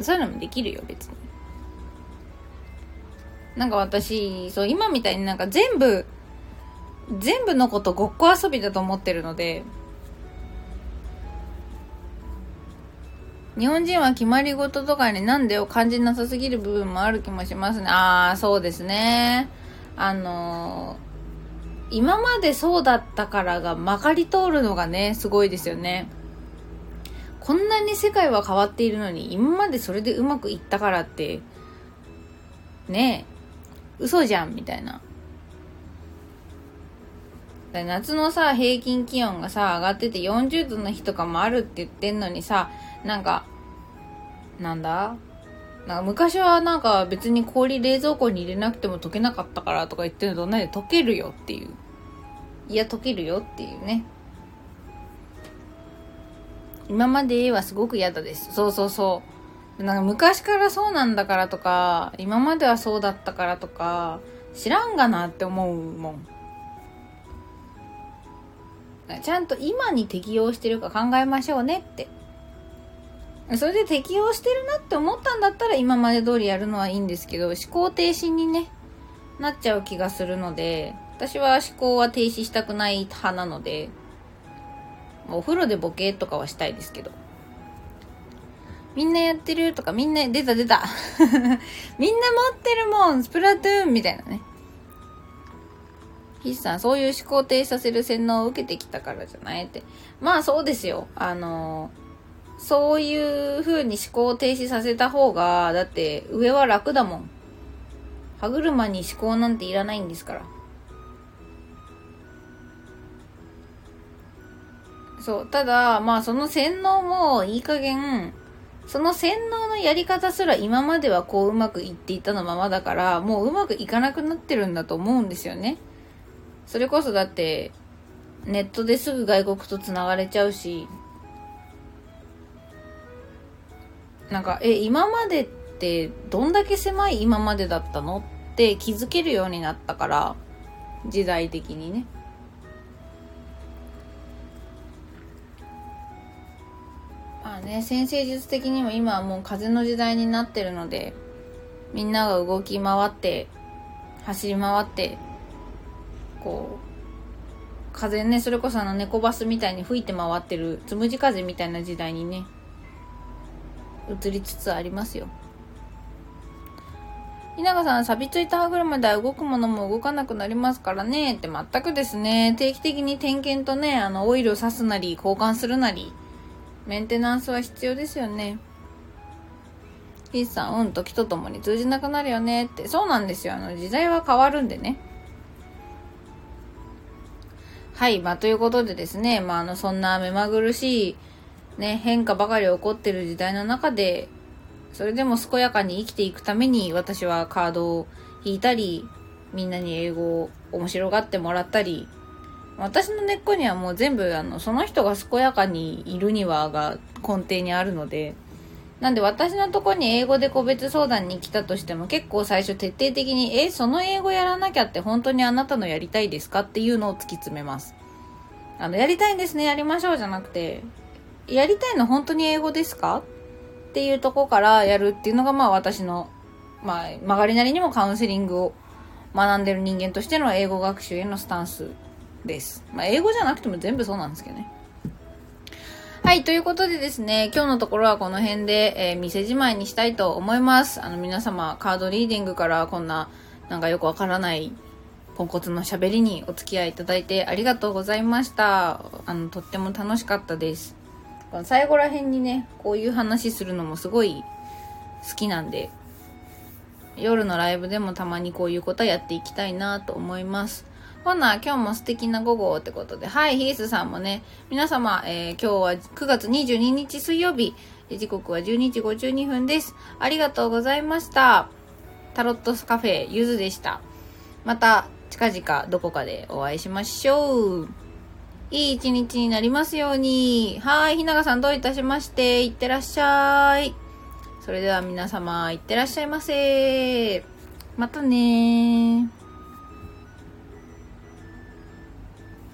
そういうのもできるよ、別に。なんか私、そう、今みたいになんか全部、全部のことごっこ遊びだと思ってるので、日本人は決まり事とかになんでを感じなさすぎる部分もある気もしますね。ああ、そうですね。あのー、今までそうだったからがまかり通るのがね、すごいですよね。こんなに世界は変わっているのに、今までそれでうまくいったからって、ねえ、嘘じゃん、みたいな。夏のさ、平均気温がさ、上がってて40度の日とかもあるって言ってんのにさ、なんか、なんだ？なんか昔はなんか別に氷冷蔵庫に入れなくても溶けなかったからとか言ってるのと同じで溶けるよっていう。いや、溶けるよっていうね。今まではすごく嫌だです。そうそうそう。なんか昔からそうなんだからとか、今まではそうだったからとか、知らんがなって思うもん。ちゃんと今に適応してるか考えましょうねって。それで適応してるなって思ったんだったら今まで通りやるのはいいんですけど、思考停止にね、なっちゃう気がするので、私は思考は停止したくない派なので、お風呂でボケとかはしたいですけど。みんなやってるとか、みんな、出た出た。みんな持ってるもんスプラトゥーンみたいなね。筆さん、そういう思考停止させる洗脳を受けてきたからじゃないって。まあそうですよ。あのそういう風に思考停止させた方が、だって上は楽だもん。歯車に思考なんていらないんですから。そう。ただ、まあその洗脳もいい加減、その洗脳のやり方すら今まではこううまくいっていたのままだから、もううまくいかなくなってるんだと思うんですよね。それこそだって、ネットですぐ外国と繋がれちゃうし、なんか、え、今までってどんだけ狭い今までだったのって気づけるようになったから、時代的にね。まあね、先生術的にも今はもう風の時代になってるので、みんなが動き回って、走り回って、こう、風ね、それこそあの猫バスみたいに吹いて回ってる、つむじ風みたいな時代にね、移りつつありますよ。稲賀さん、錆びついた歯車では動くものも動かなくなりますからね。って全くですね、定期的に点検とね、あの、オイルを刺すなり、交換するなり、メンテナンスは必要ですよね。ヒーさん、うん、時とともに通じなくなるよねって。そうなんですよ。あの、時代は変わるんでね。はい、まあ、ということでですね、まあ、あの、そんな目まぐるしい、ね、変化ばかり起こってる時代の中で、それでも健やかに生きていくために、私はカードを引いたり、みんなに英語を面白がってもらったり、私の根っこにはもう全部、あの、その人が健やかにいるにはが根底にあるので、なんで私のとこに英語で個別相談に来たとしても結構最初徹底的に、え、その英語やらなきゃって本当にあなたのやりたいですかっていうのを突き詰めます。あの、やりたいんですね、やりましょうじゃなくて、やりたいの本当に英語ですかっていうとこからやるっていうのがまあ私の、まあ曲がりなりにもカウンセリングを学んでる人間としての英語学習へのスタンスです。まあ英語じゃなくても全部そうなんですけどね。はい、ということでですね、今日のところはこの辺で、えー、店じまいにしたいと思います。あの皆様、カードリーディングからこんな、なんかよくわからないポンコツの喋りにお付き合いいただいてありがとうございました。あの、とっても楽しかったです。この最後ら辺にね、こういう話するのもすごい好きなんで、夜のライブでもたまにこういうことはやっていきたいなと思います。ほな、今日も素敵な午後ってことで。はい、ヒースさんもね、皆様、えー、今日は9月22日水曜日、時刻は12時52分です。ありがとうございました。タロットカフェ、ゆずでした。また、近々どこかでお会いしましょう。いい一日になりますように。はい、ひながさんどういたしまして、いってらっしゃい。それでは皆様、いってらっしゃいませ。またね。